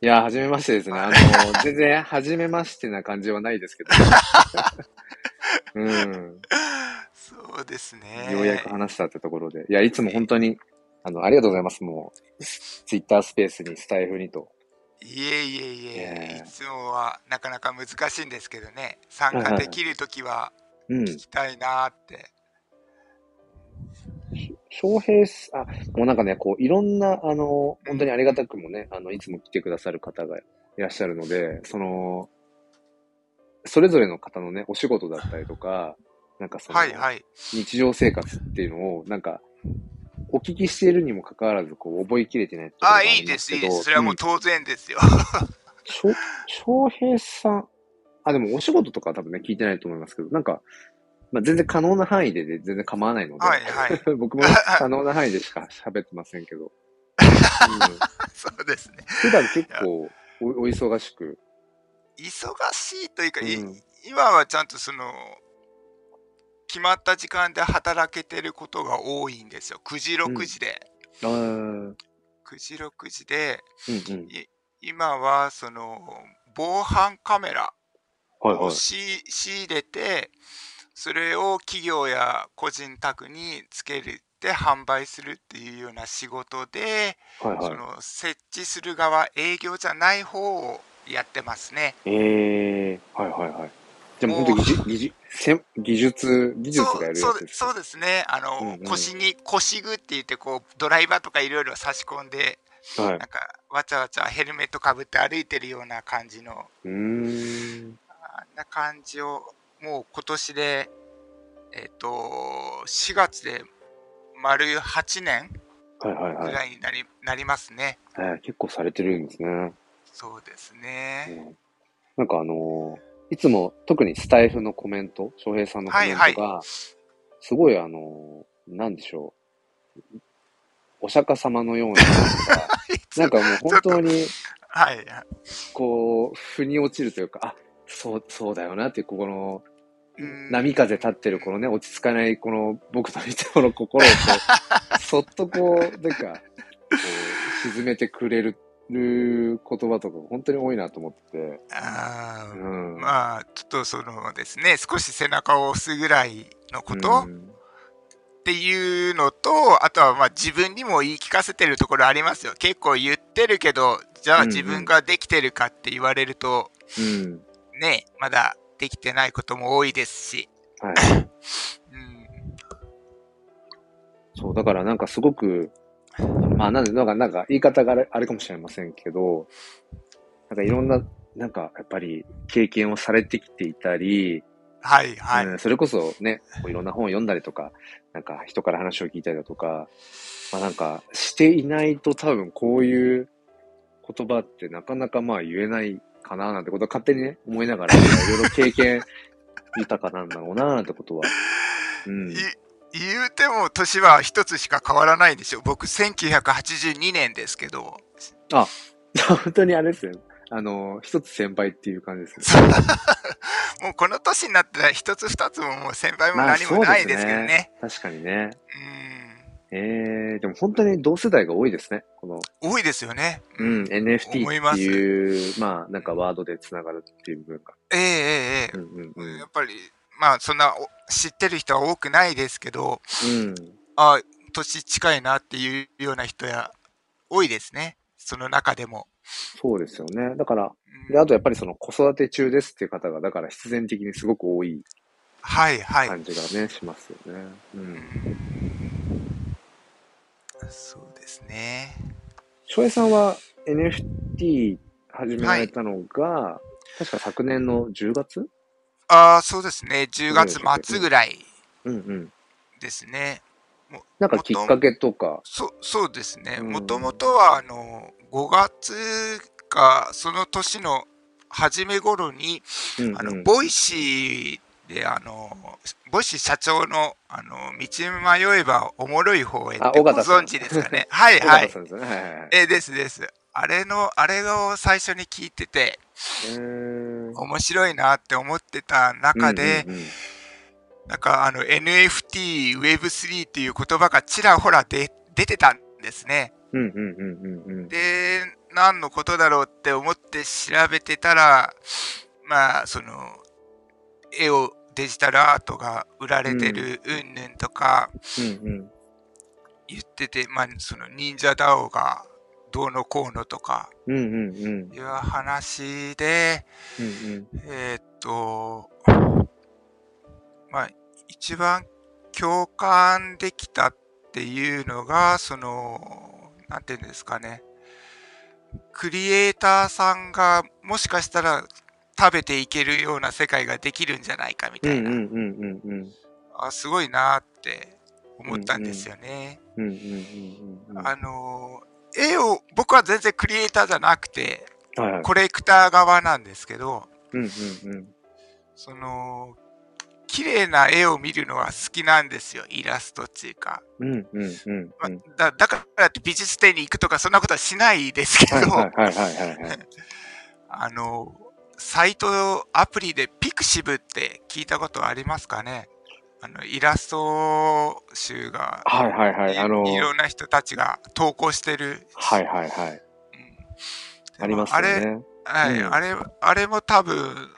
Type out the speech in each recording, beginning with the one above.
いや、はじめましてですね。あの、全然、はじめましてな感じはないですけど。うん。そうですね。ようやく話したってところで。いや、いつも本当に、あの、ありがとうございます。もう、ツイッタースペースに、スタイフにと。いえいえいえ、いつもはなかなか難しいんですけどね、参加できるときは聞きたいなって。翔平あ、もうなんかね、こう、いろんな、あの、本当にありがたくもね、あの、いつも来てくださる方がいらっしゃるので、その、それぞれの方のね、お仕事だったりとか、なんかその、はいはい、日常生活っていうのを、なんか、お聞きしているにもかかわらず、こう、覚えきれてないああ、いいです、いいです。それはもう当然ですよ。翔平さん、あ、でもお仕事とか多分ね、聞いてないと思いますけど、なんか、まあ、全然可能な範囲で全然構わないので、はいはい、僕も可能な範囲でしか喋ってませんけど。うん、そうですね。普段結構おお忙しく。忙しいというか、うん、今はちゃんとその、決まった時間で働けてることが多いんですよ。9時、6時で。うん、9時、6時で、うんうん、今はその、防犯カメラを仕入れて、それを企業や個人宅につけるって販売するっていうような仕事で、はいはい、その設置する側営業じゃない方をやってますね。ええー、はいはいはい。でも本当技技技術技術がやるやつそうですね。あの、うんうん、腰に腰具って言ってこうドライバーとかいろいろ差し込んで、はい、なんかわちゃわちゃヘルメットかぶって歩いてるような感じの。うん。あんな感じをもう今年で、えっ、ー、と、4月で丸8年ぐらいになり,、なりますね、はい、結構されてるんですね。そうですね。うん、なんかあのー、いつも特にスタイフのコメント、翔平さんのコメントが、はいはい、すごいあのー、なんでしょう。お釈迦様のような、なんかもう本当に、はい。こう、腑に落ちるというか、あ、そう、そうだよなっていう、ここの、波風立ってるこのね、落ち着かないこの僕の見てこの心をこう、そっとこう、なんか、こう、沈めてくれる言葉とか本当に多いなと思って。あうん、まあ、ちょっとそのですね、少し背中を押すぐらいのこと、うん、っていうのと、あとはまあ自分にも言い聞かせてるところありますよ。結構言ってるけど、じゃあ自分ができてるかって言われると、うん、ね、まだできてないことも多いですし。はい。うん、そう、だからなんかすごく、まあなんで、なんか、なんか言い方があれかもしれませんけど、なんかいろんな、なんかやっぱり経験をされてきていたり、はいはい、うん、それこそね、いろんな本を読んだりとか、なんか人から話を聞いたりだとか、まあなんかしていないと多分こういう言葉ってなかなかまあ言えないかななんてことは勝手にね、思いながら、いろいろ経験豊かなんだろうななんてことは。うん。言うても年は一つしか変わらないんですよ。僕、1982年ですけど。あ、本当にあれですよ。あの、一つ先輩っていう感じですね。もうこの年になったら一つ二つももう先輩も何もないですけどね。ね確かにね。うんえー、でも本当に同世代が多いですね。この多いですよね。うん、NFT っていう、まあ、なんかワードでつながるっていう部分が。ええええ、うんうんうん、やっぱり、まあ、そんな知ってる人は多くないですけど、うん、あ年近いなっていうような人や多いですね。その中でも。そうですよね。だから、で、あとやっぱりその子育て中ですっていう方が、だから必然的にすごく多いはいはい。感じがね、しますよね。うん。そうですね。翔平さんは NFT 始められたのが、はい、確か昨年の10月？ああ、そうですね。10月末ぐらいですね。うんうん、なんかきっかけとか？そそうですね。もともとは、あの、5月か、その年の初め頃に、うんうん、あの、ボイシーで、あの、ボシ社長の、あの、道迷えばおもろい方へってご存知ですかね。は いはい。ですね、はいはい、えですです。あれの、あれを最初に聞いてて、面白いなって思ってた中で、うんうんうん、なんかあの NFT、Web3 っていう言葉がちらほらで出てたんですね。で、何のことだろうって思って調べてたら、まあ、その、絵をデジタルアートが売られてるうん。ぬんとか言ってて、まあ、その忍者ダオがどうのこうのとかいう話で、えっと、まあ、一番共感できたっていうのが、その、なんていうんですかね。クリエイターさんがもしかしたら食べていけるような世界ができるんじゃないかみたいな。あすごいなって思ったんですよね。あの、絵を、僕は全然クリエイターじゃなくて、はいはい、コレクター側なんですけど、うんうんうん、その、綺麗な絵を見るのは好きなんですよ、イラストっていうか。うんうんうん、うんまだ。だからって美術展に行くとかそんなことはしないですけど、あの、サイト、アプリでピクシブって聞いたことありますかね？あの、イラスト集が、はいはいはい、あのー、いろんな人たちが投稿してる。はいはいはい。うん、ありますよね。あれ、はい、うん、あれ、あれも多分、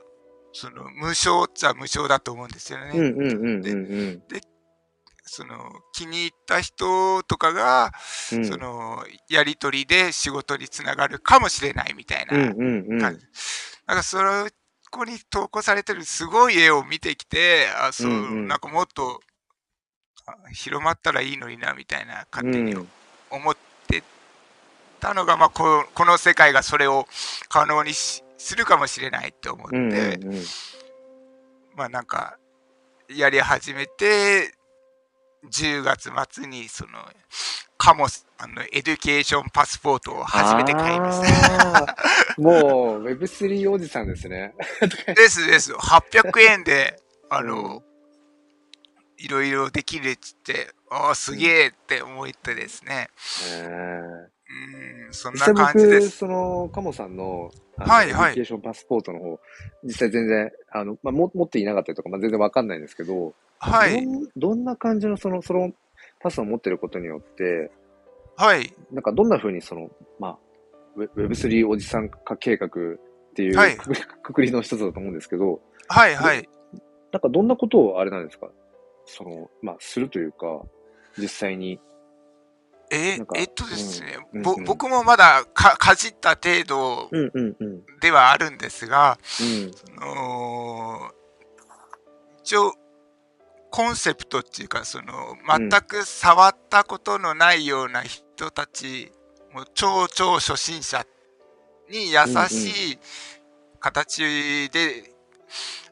その、無償っちゃ無償だと思うんですよね。うんうんうんうん、で、でその、気に入った人とかが、うん、その、やりとりで仕事につながるかもしれないみたいな感じ。うんうんうん、なんか、それこに投稿されてるすごい絵を見てきて、あ、そう、うんうん、なんかもっと広まったらいいのにな、みたいな勝手に思ってたのが、まあこ、この世界がそれを可能にするかもしれないって思って、うんうんうん、まあなんか、やり始めて、10月末にそのカモス、あの、エデュケーションパスポートを初めて買いました。もう、Web3 おじさんですね。ですです。800円で、あの、うん、いろいろできるっつって、ああ、すげえって思ってですね。うん、そんな感じです。その、カモさんの、はいはい。エデュケーションパスポートの方、実際全然、あの、まあ、も持っていなかったりとか、まあ、全然わかんないんですけど、はい。どんな感じの、その、その、パスを持ってることによって、はい。なんかどんな風にその、まあ、Web3 おじさん化計画っていう、はい、くくりの一つだと思うんですけど、はいはい。なんかどんなことをあれなんですか？その、まあ、するというか、実際に。えー、えっとですね、うんうんうん、僕もまだかかじった程度ではあるんですが、うん、その一応コンセプトっていうか、その、全く触ったことのないような人たち、もう超超初心者に優しい形で、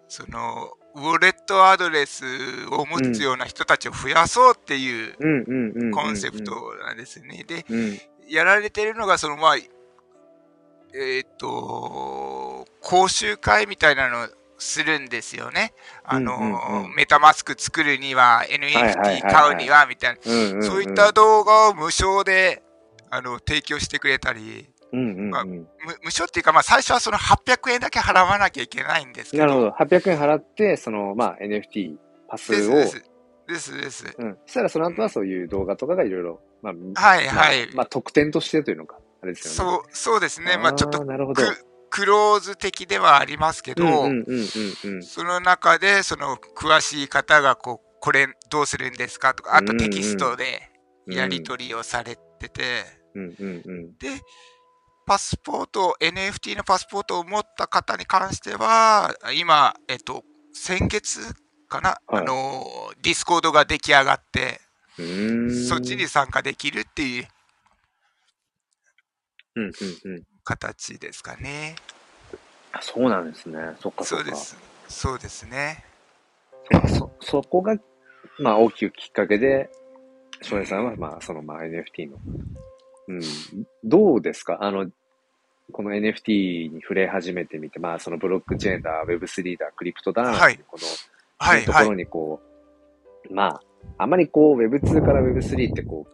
その、ウォレットアドレスを持つような人たちを増やそうっていうコンセプトなんですね。で、やられてるのが、その、まあ、えっ、ー、と、講習会みたいなのするんですよね。あの、うんうん、メタマスク作るには、NFT 買うには、みたいな、そういった動画を無償で、あの、提供してくれたり、まあ、無償っていうか、まあ、最初はその800円だけ払わなきゃいけないんですけど。なるほど。800円払って、その、まあ、NFT パスを。です、ですです。うん。そしたらその後はそういう動画とかがいろいろ、まあ、はいはい。まあ、まあ、特典としてというのか、あれですよね。そう、そうですね。まあ、ちょっと、なるほど。クローズ的ではありますけど、その中で、その詳しい方が、こう、これどうするんですかとか、あとテキストでやり取りをされてて、で、パスポート、NFT のパスポートを持った方に関しては、今、えっと、先月かな、はい、あの、 Discord が出来上がって、そっちに参加できるっていう形ですかね。そうなんですね。そっかそっか。そうです。そうですね。そ、そこが、まあ大きくきっかけで、翔平さんは、まあその、まあ NFT の、うん、どうですか？あの、この NFT に触れ始めてみて、まあそのブロックチェーンだ、Web3 だ、クリプトだ、はい、この、はい、ところにこう、はい、まあ、あまりこう Web2 から Web3 ってこう、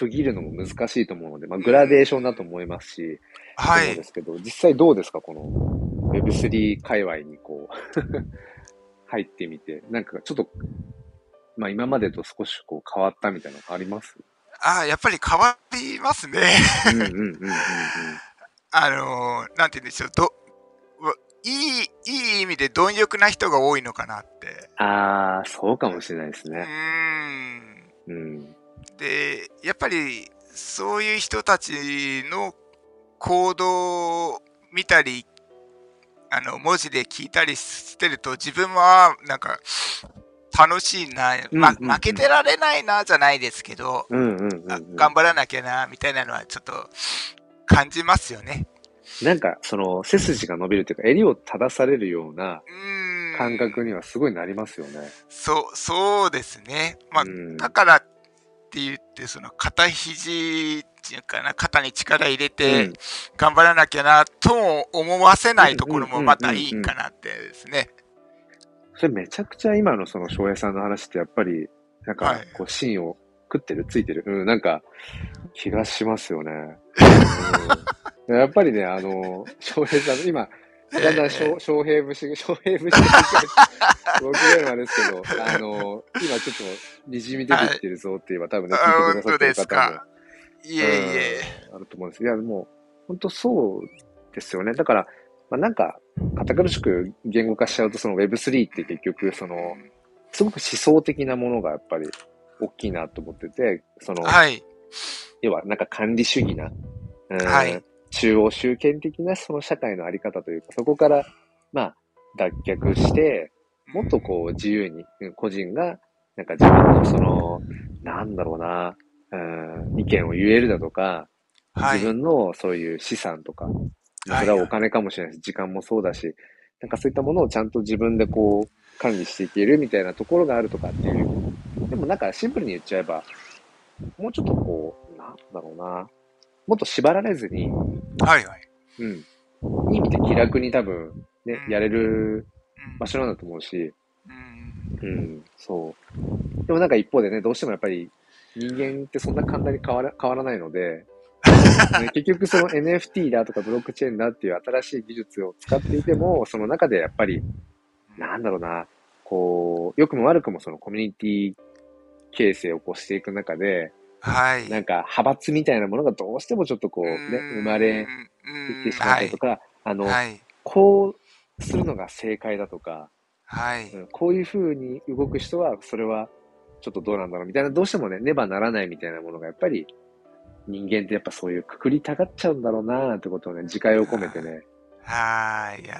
区切るのも難しいと思うので、まあ、グラデーションだと思いますし、はい。ですけど、実際どうですかこの Web3 界隈にこう 入ってみて、なんかちょっと、まあ今までと少しこう変わったみたいなのあります？ああ、やっぱり変わりますねうんうんうんうん、うん。あのー、なんて言うんでしょう、ど、いい、いい意味で貪欲な人が多いのかなって。ああ、そうかもしれないですね。うん。うん。で、やっぱり、そういう人たちの行動を見たり、あの、文字で聞いたりしてると、自分は、なんか、楽しいな、ま、負けてられないな、じゃないですけど、頑張らなきゃな、みたいなのはちょっと感じますよね。なんか、その、背筋が伸びるというか、襟を正されるような感覚にはすごいなりますよね。そう、そうですね。まあ、だからって言って、その、肩肘っていうかな、肩に力入れて、頑張らなきゃな、とも思わせないところもまたいいかなってですね。それめちゃくちゃ今のその翔平さんの話ってやっぱり、なんか、こう、芯を食ってる、ついてる、うん、なんか、気がしますよね。うん、やっぱりね、あの、翔平さん、今、だんだん翔翔平節、翔平節、僕ぐらいですけど、あの、今ちょっと、にじみ出てきてるぞって言えば、多分ね、聞いてくださってる方も、いえいえ、あると思うんです。いや、もう、本当そうですよね。だから、まあ、なんか、堅苦しく言語化しちゃうと、その Web3 って結局、その、すごく思想的なものがやっぱり大きいなと思ってて、その、はい、要はなんか管理主義な、うん、はい、中央集権的なその社会のあり方というか、そこから、まあ、脱却して、もっとこう自由に、個人が、なんか自分のその、なんだろうな、うん、意見を言えるだとか、はい、自分のそういう資産とか、それはお金かもしれないし、時間もそうだし、なんかそういったものをちゃんと自分でこう、管理していけるみたいなところがあるとかっていう。でもなんかシンプルに言っちゃえば、もうちょっとこう、なんだろうな、もっと縛られずに、はいはい。うん。いい意味で気楽に多分、ね、うん、やれる場所なんだと思うし、うん、うん、そう。でもなんか一方でね、どうしてもやっぱり人間ってそんな簡単に変わら変わらないので、結局その NFT だとかブロックチェーンだっていう新しい技術を使っていても、その中でやっぱり、なんだろうな、こう、良くも悪くもそのコミュニティ形成をこうしていく中で、はい。なんか派閥みたいなものがどうしてもちょっとこうね、生まれてしまったりとか、はい、あの、はい、こうするのが正解だとか、はい、うん、こういう風に動く人は、それはちょっとどうなんだろうみたいな、どうしてもね、ねばならないみたいなものがやっぱり人間ってやっぱそういうくくりたがっちゃうんだろうななんてことをね、自戒を込めてね。はい、いや、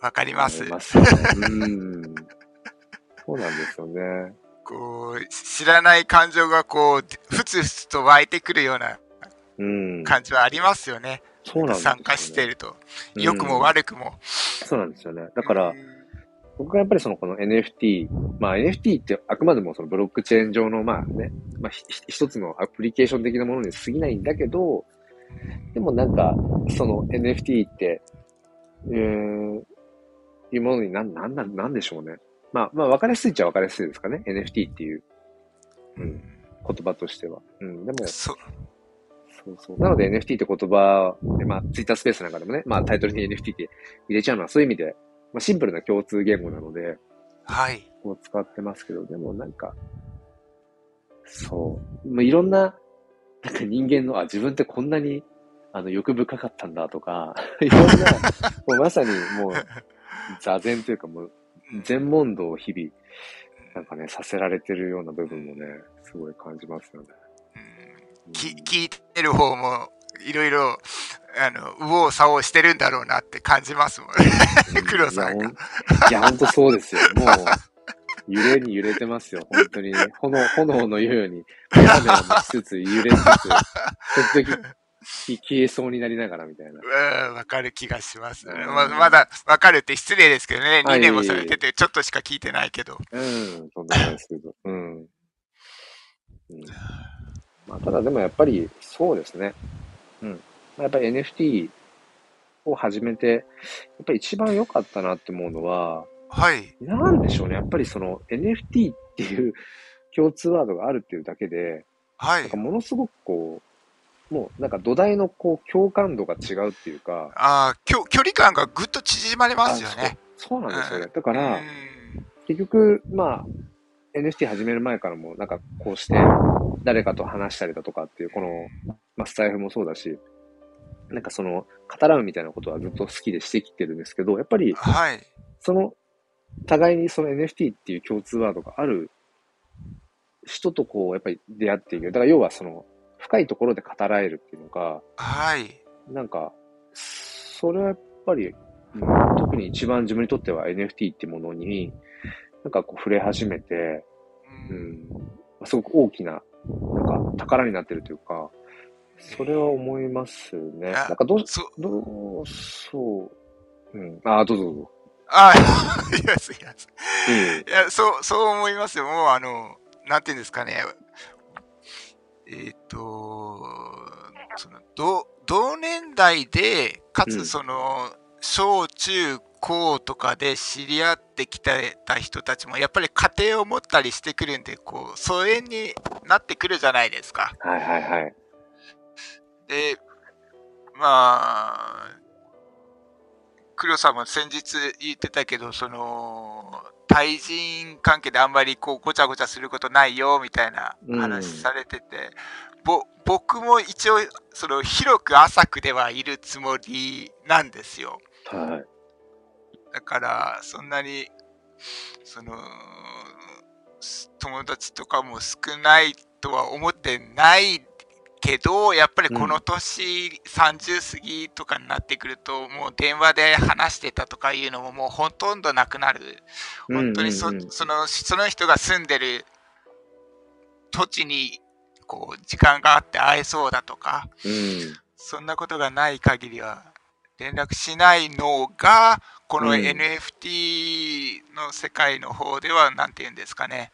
わかります。ますね、うん。そうなんですよね。こう、知らない感情がこう、ふつふつと湧いてくるような感じはありますよね。うん、そうなんです、ね、参加してると。良くも悪くも。そうなんですよね。だから、僕がやっぱりそのこの NFT、まあ NFT ってあくまでもそのブロックチェーン上のまあね、まあ一つのアプリケーション的なものに過ぎないんだけど、でもなんか、その NFT って、えー、いうものになん、なんなん、なんでしょうね。まあ、まあ、分かりやすいっちゃ分かりやすいですかね。NFT っていう、うん、言葉としては。うん、でも、そう。そうそう。なので NFT って言葉で、まあ、ツイッタースペースなんかでもね、まあ、タイトルに NFT って入れちゃうのはそういう意味で、まあ、シンプルな共通言語なので、はい。こう使ってますけど、でもなんか、そう。まあ、いろんな、なんか人間の、あ、自分ってこんなに、あの、欲深かったんだとか、いろんな、もうまさにもう、座禅というかもう、全問答を日々、なんかね、させられてるような部分もね、すごい感じますよね。うん、き聞いてる方も、いろいろ、あの、右往左往してるんだろうなって感じますもんね。黒さんが。いや、ほんとそうですよ。もう、揺れに揺れてますよ。本当にね。炎、炎のように、メガネを持ちつつ、揺れつつ、時々、消えそうになりながらみたいな。うん、わかる気がします。ままだわかるって失礼ですけどね。2年もされてて、ちょっとしか聞いてないけど。うん、そんなですけど。うん。うん、まあ、ただでもやっぱり、そうですね。うん。やっぱり NFT を始めて、やっぱり一番良かったなって思うのは、はい。なんでしょうね。やっぱりその NFT っていう共通ワードがあるっていうだけで、はい。なんかものすごくこう、もうなんか土台のこう共感度が違うっていうか。ああ、距離感がぐっと縮まりますよね。そうなんですよね。だから、結局、まあ、NFT 始める前からも、なんかこうして、誰かと話したりだとかっていう、この、まあ、スタイフもそうだし、なんかその、語らうみたいなことはずっと好きでしてきてるんですけど、やっぱり、はい。その、互いにその NFT っていう共通ワードがある人とこう、やっぱり出会っていく。だから要はその、深いところで語られるっていうのが、はい。なんか、それはやっぱり、うん特に一番自分にとっては NFT ってものに、なんかこう触れ始めて、う。うんん、すごく大きな、なんか宝になってるというか、それは思いますね。なんかどう、そう。どう、そう、うん。ああ、どうぞどうぞ。ああ、いや、すいません。いや、そう、そう思いますよ。もう、あの、なんていうんですかね。えっ、と、その、同、同年代で、かうんつその、小中高とかで知り合ってきてた人たちも、やっぱり家庭を持ったりしてくるんで、こう、疎遠になってくるじゃないですか。はいはいはい。で、まあ、黒さんも先日言ってたけど、その、対人関係であんまりこうごちゃごちゃすることないよみたいな話されてて、ぼ僕も一応その広く浅くではいるつもりなんですよ。はい。だからそんなにそのす友達とかも少ないとは思ってないけどやっぱりこの年、30過ぎとかになってくるともう電話で話してたとかいうのももうほとんどなくなる。本当にそ,、うんうんうん。そのその人が住んでる土地にこう時間があって会えそうだとかうん。そんなことがない限りは連絡しないのがこのうん。NFT の世界の方では何て言うんですかね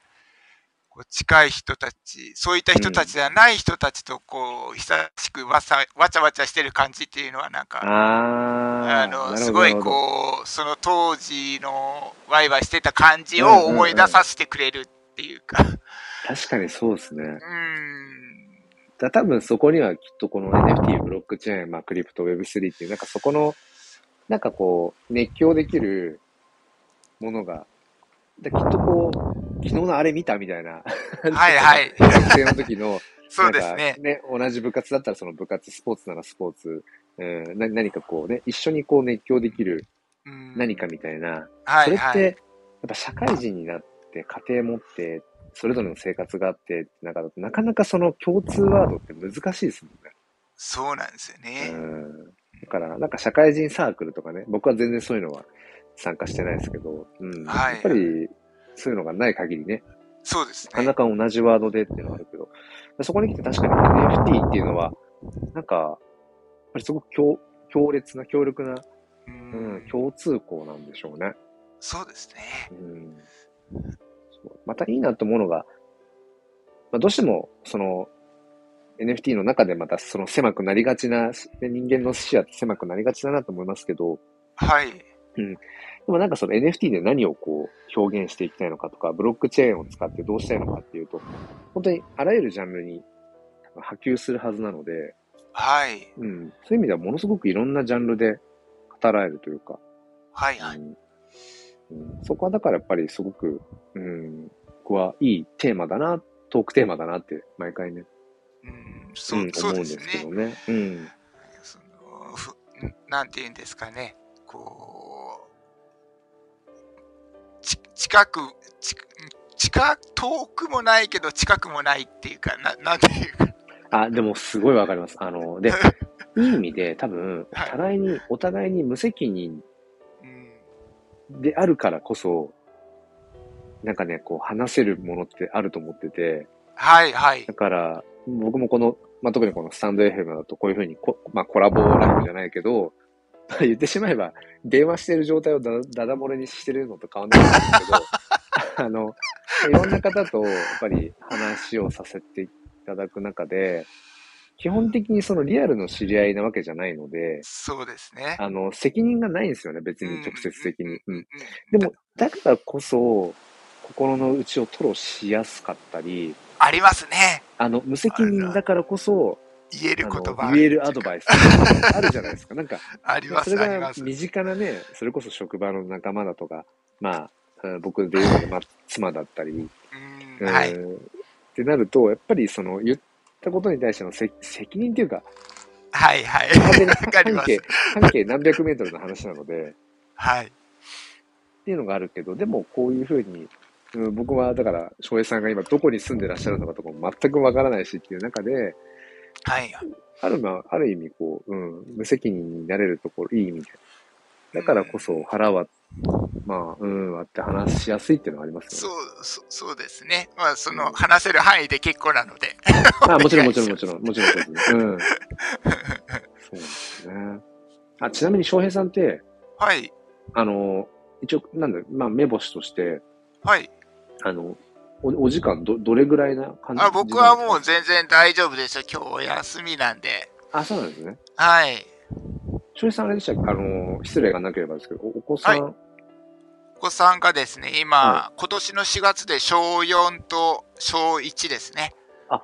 こう近い人たちそういった人たちじゃない人たちとこう久しくわさわちゃわちゃしてる感じっていうのはなんかあのすごいこうその当時のワイワイしてた感じを思い出させてくれるっていうか。確かにそうですね。うん。だ多分そこにはきっとこの NFT、ブロックチェーン、まあクリプト、Web3 っていう、なんかそこの、なんかこう、熱狂できるものが、できっとこう、昨日のあれ見たみたいな。はいはい学生の時の、そうですねね。同じ部活だったらその部活、スポーツならスポーツ、うん、な何かこうね、一緒にこう熱狂できるうん何かみたいな、はいはいそれって、やっぱ社会人になって、家庭持って、それぞれの生活があって、なんかだとなかなかその共通ワードって難しいですもんね。そうなんですよね。うん。だから、なんか社会人サークルとかね、僕は全然そういうのは参加してないですけど、うん。はいやっぱり、そういうのがない限りね、そうですなかなね。か同じワードでっていうのはあるけど、そこに来て確かに NFT っていうのは、なんか、やっぱりすごく強強烈な、強力な、ううん、ん、共通項なんでしょうね。そうですね。うんまたいいなと思うのが、まあ、どうしても、その、NFT の中でまたその狭くなりがちな、ね人間の視野って狭くなりがちだなと思いますけど、はい。でもなんかその NFT で何をこう表現していきたいのかとか、ブロックチェーンを使ってどうしたいのかっていうと、本当にあらゆるジャンルに波及するはずなので、はい。うん、そういう意味ではものすごくいろんなジャンルで語られるというか、はいはい。うんうんそこはだからやっぱりすごく、うん、僕はいいテーマだな、トークテーマだなって毎回ね、うん、そうう、ん、そう思うんです。けどね。うん。そのふなんて言うんですかね。こう、ち近く、ち近く、遠くもないけど近くもないっていうか、な なんていうか。あ、でもすごいわかります。あの、で、いい意味で多分、互いに、お互いに無責任うん、であるからこそ、なんかね、こう話せるものってあると思ってて、はいはいだ。から、僕もこの、まあ、特にこのスタンド FM だとこういうふうにこ、まあ、コラボライブじゃないけど、言ってしまえば、電話してる状態をだだだ漏れにしてるのと変わんないんですけど、あの、いろんな方と、やっぱり話をさせていただく中で、基本的にそのリアルの知り合いなわけじゃないので、そうですね。あの、責任がないんですよね、別に直接的に。うんうん。でも、だからこそ、心の内を吐露しやすかったり、ありますね。あの、無責任だからこそ、言える言葉。言えるアドバイス あるじゃないですか。なんか、あります、それが。身近なね、それこそ職場の仲間だとか、まあ、うん僕で言うと、まあ、妻だったり、うん、はい。うんってなると、やっぱりその言ったことに対してのせ責任っていうか、はいはい。半径、半径何百メートルの話なので、はい。っていうのがあるけど、でもこういうふうに、うん、僕はだから、翔平さんが今どこに住んでらっしゃるのかとかも全くわからないしっていう中で、はい。ある、まあ、ある意味こう、うん、無責任になれるところ、いい意味で。だからこそ腹は、まあ、うん、割って話しやすいっていうのはありますよね。そう、そそうですね。まあ、その、話せる範囲で結構なので。あもちろんもちろんもちろん、もちろんそうですね。うん。そうですね。あ、ちなみに翔平さんって、はい。あの、一応、なんだ、まあ、目星として、はい。あの、おお時間ど、どれぐらいな感じ？あ僕はもう全然大丈夫ですよ。今日お休みなんで。あ、そうなんですね。はい。翔平さんあれでしたっけ？あの、失礼がなければですけど、お子さん、はい、お子さんがですね、今、はい、今年の4月で小4と小1ですね。あ、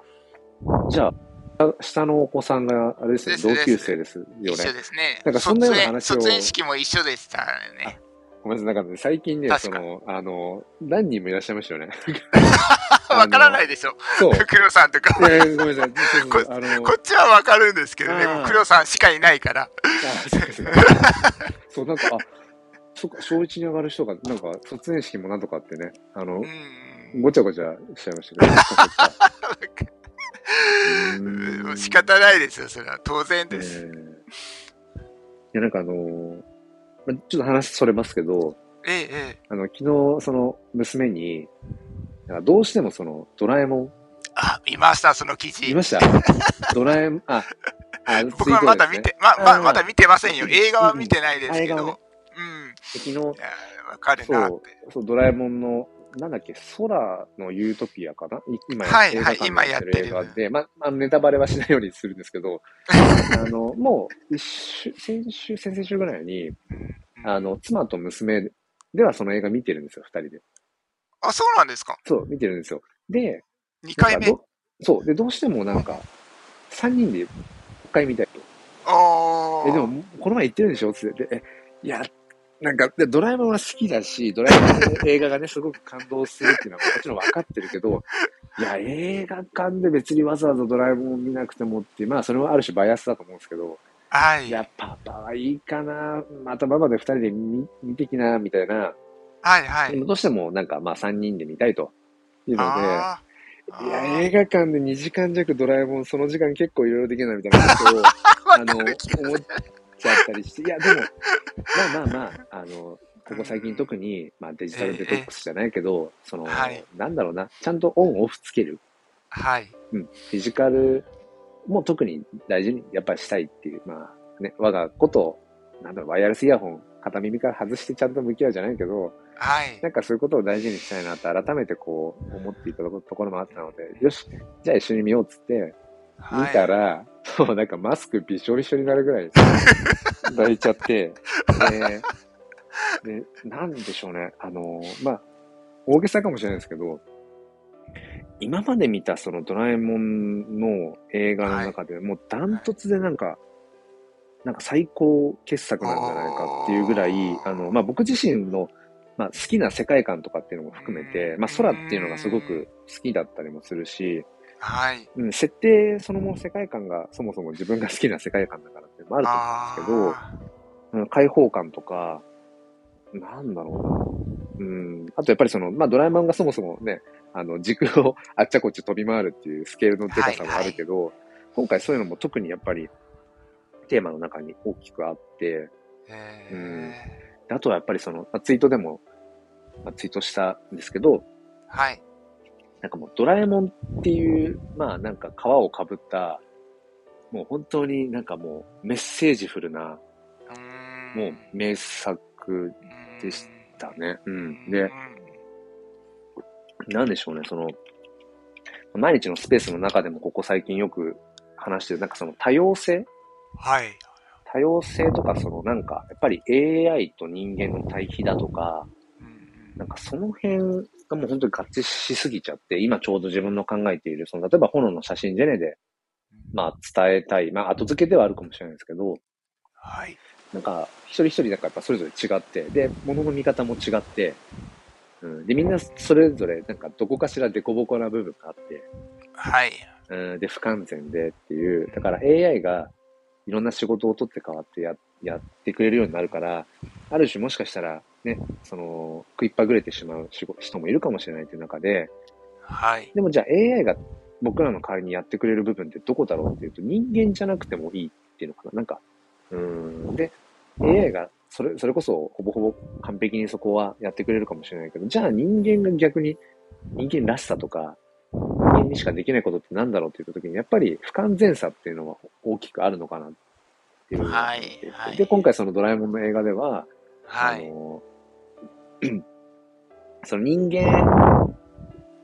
じゃあ、下のお子さんが、あれですね、同級生ですよね。一緒ですね。なんかそんなような話を。卒園式も一緒でしたね。ごめんなさい、なんか、ね、最近ね、その、あの、何人もいらっしゃいましたよね。わからないでしょ。そう。黒さんとか。いやごめんなさい。こあのこっちはわかるんですけどね、黒さんしかいないから。あそうですね。そう、なんか、あ、そっか、小一に上がる人が、なんか、卒園式もなんとかってね、あの、ごちゃごちゃしちゃいましたけど。仕方ないですよ、それは。当然です。えー、いや、なんかあのー、ま、ちょっと話それますけど、ええ、ええ。あの、昨日、その、娘に、どうしてもその、ドラえもん。あ、見ました、その記事。見ました？ドラえもん、あ、あ 僕はまだ見て、ま、ま、まだ見てませんよ。映画は見てないですけど。うん。ね、うん、昨日、わかるなそう、そう、ドラえもんの、なんだっけ、空のユートピアかな？今やってる、はい、今やってる映画で、ま、あの、ネタバレはしないようにするんですけど、あの、もう、一週、先週、先々週ぐらいに、あの、妻と娘ではその映画見てるんですよ、二人で。あ、そうなんですか？そう、見てるんですよ。で、2回目？そう。で、どうしてもなんか、3人で一回見たいと。ああ。え、でも、この前言ってるんでしょ？つって。え、いや、なんか、ドラえもんは好きだし、ドラえもんの映画がね、すごく感動するっていうのはもちろん分かってるけど、いや、映画館で別にわざわざドラえもん見なくてもって、まあ、それはある種バイアスだと思うんですけど、はい。いや、パパはいいかな、またママで二人で見見てきな、みたいな。はいはい。どうしてもなんかまあ三人で見たいというので、いや、映画館で2時間弱ドラえもん、その時間結構いろいろできないみたいなことを、あの、思っちゃったりして、いや、でも、まあまあまあ、あの、ここ最近特に、まあデジタルデトックスじゃないけど、えー、その、はい、なんだろうな、ちゃんとオンオフつける。はい。うん。フィジカルも特に大事にやっぱりしたいっていう、まあね、我がこと、なんだろう、ワイヤレスイヤホン、片耳から外してちゃんと向き合うじゃないけど、はい。なんかそういうことを大事にしたいなって改めてこう思っていたところもあったので、よし、じゃあ一緒に見ようっつって、見たら、そう、なんかマスクびしょびしょになるぐらい抱 いちゃって、で、で、なんでしょうね、あの、まあ、大げさかもしれないですけど、今まで見たそのドラえもんの映画の中で、もうダントツでなんか、なんか最高傑作なんじゃないかっていうぐらい、あの、まあ、僕自身の、まあ、好きな世界観とかっていうのも含めて、まあ、空っていうのがすごく好きだったりもするし、はい。うん、設定そのもの世界観がそもそも自分が好きな世界観だからっていうのもあると思うんですけど、うん、開放感とか、なんだろうな。うん。あとやっぱりその、まあドラえもんがそもそもね、あの、軸をあっちゃこっち飛び回るっていうスケールのでかさもあるけど、はいはい、今回そういうのも特にやっぱりテーマの中に大きくあって、うん。あとはやっぱりその、まあ、ツイートでも、まあ、ツイートしたんですけど、はい。なんかもうドラえもんっていう、まあなんか皮をかぶった、もう本当になんかもうメッセージフルな、もう名作でしたね。うん。で、なんでしょうね、その、毎日のスペースの中でもここ最近よく話してる、なんかその多様性？はい。多様性とか、そのなんか、やっぱり AI と人間の対比だとか、なんかその辺がもう本当に合致しすぎちゃって、今ちょうど自分の考えている、その例えば炎の写真ジェネで、まあ伝えたい、まあ後付けではあるかもしれないですけど、はい。なんか、一人一人なんかやっぱそれぞれ違って、で、物の見方も違って、うん、で、みんなそれぞれなんかどこかしら凸凹な部分があって、はい。うん、で、不完全でっていう、だから AI が、いろんな仕事を取って変わってややってくれるようになるから、ある種もしかしたらね、その、食いっぱぐれてしまう人もいるかもしれないという中で、はい。でもじゃあ AI が僕らの代わりにやってくれる部分ってどこだろうっていうと、人間じゃなくてもいいっていうのかな。なんか、うん。で、AI がそれ、それこそほぼほぼ完璧にそこはやってくれるかもしれないけど、じゃあ人間が逆に人間らしさとか、人間にしかできないことって何だろうって言った時に、やっぱり不完全さっていうのは大きくあるのかなっていう。はい。はい、で、今回そのドラえもんの映画では、はい。あの、その人間、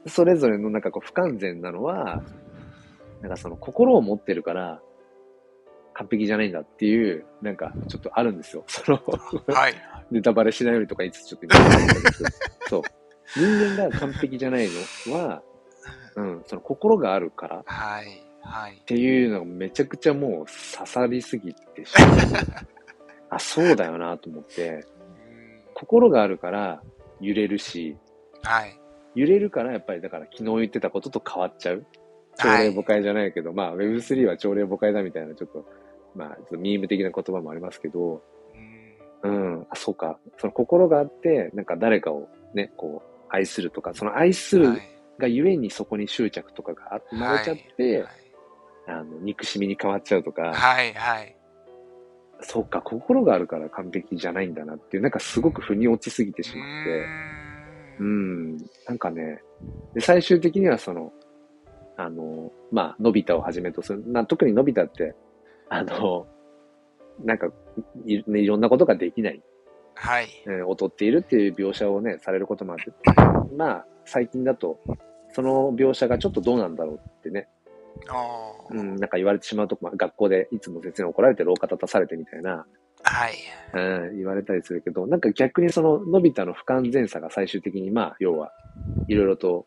それぞれのなんかこう不完全なのは、なんかその心を持ってるから、完璧じゃないんだっていう、なんかちょっとあるんですよ。そのはい。ネタバレしないようにとかいつちょっと言ってたんですけど、そう。人間が完璧じゃないのは、うん、その心があるから。はい。はい。っていうのがめちゃくちゃもう刺さりすぎてしまう。あ、そうだよなと思って、心があるから揺れるし、はい。揺れるからやっぱりだから昨日言ってたことと変わっちゃう。朝礼誤解じゃないけど、はい、まあ Web3 は朝礼誤解だみたいなちょっと、まあちょっとミーム的な言葉もありますけど、うん、あ、そうか。その心があって、なんか誰かをね、こう、愛するとか、その愛するがゆえにそこに執着とかが生まれちゃって、はいはい、あの、憎しみに変わっちゃうとか、はいはい。そうか、心があるから完璧じゃないんだなっていう、なんかすごく腑に落ちすぎてしまって、うん、なんかね、で、最終的にはその、あの、まあ、のび太をはじめとする、な特にのび太って、あの、なんかい、いろんなことができない。はい。えー、劣っているっていう描写をね、されることもあって、まあ、最近だと、その描写がちょっとどうなんだろうってね、うん、なんか言われてしまうとこ、学校でいつも先生に怒られて廊下立たされてみたいな、はい。うん、言われたりするけど、なんか逆にその、のび太の不完全さが最終的に、まあ、要は、いろいろと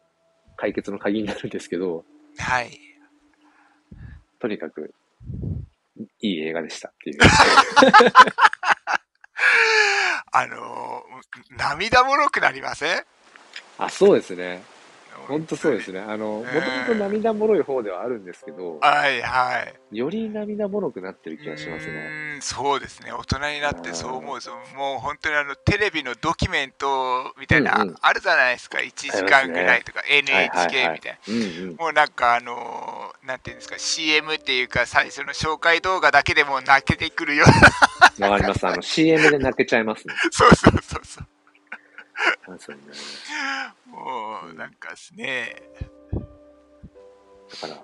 解決の鍵になるんですけど、はい。とにかく、いい映画でしたっていう。あのー、涙もろくなりません？あ、そうですね。本当そうですね。あの、もともと涙もろい方ではあるんですけど、はいはい。より涙もろくなってる気がしますね。うん、そうですね。大人になってそう思うと、もう本当にあの、テレビのドキュメントみたいな、うんうん、あるじゃないですか。1時間ぐらいとか、ね、NHK みたいな。もうなんかあのなんていうんですか、CM っていうか、最初の紹介動画だけでも泣けてくるような。わかります。あの、CM で泣けちゃいますね。そうそうそうそう。そうね。もう、なんかですね。だから、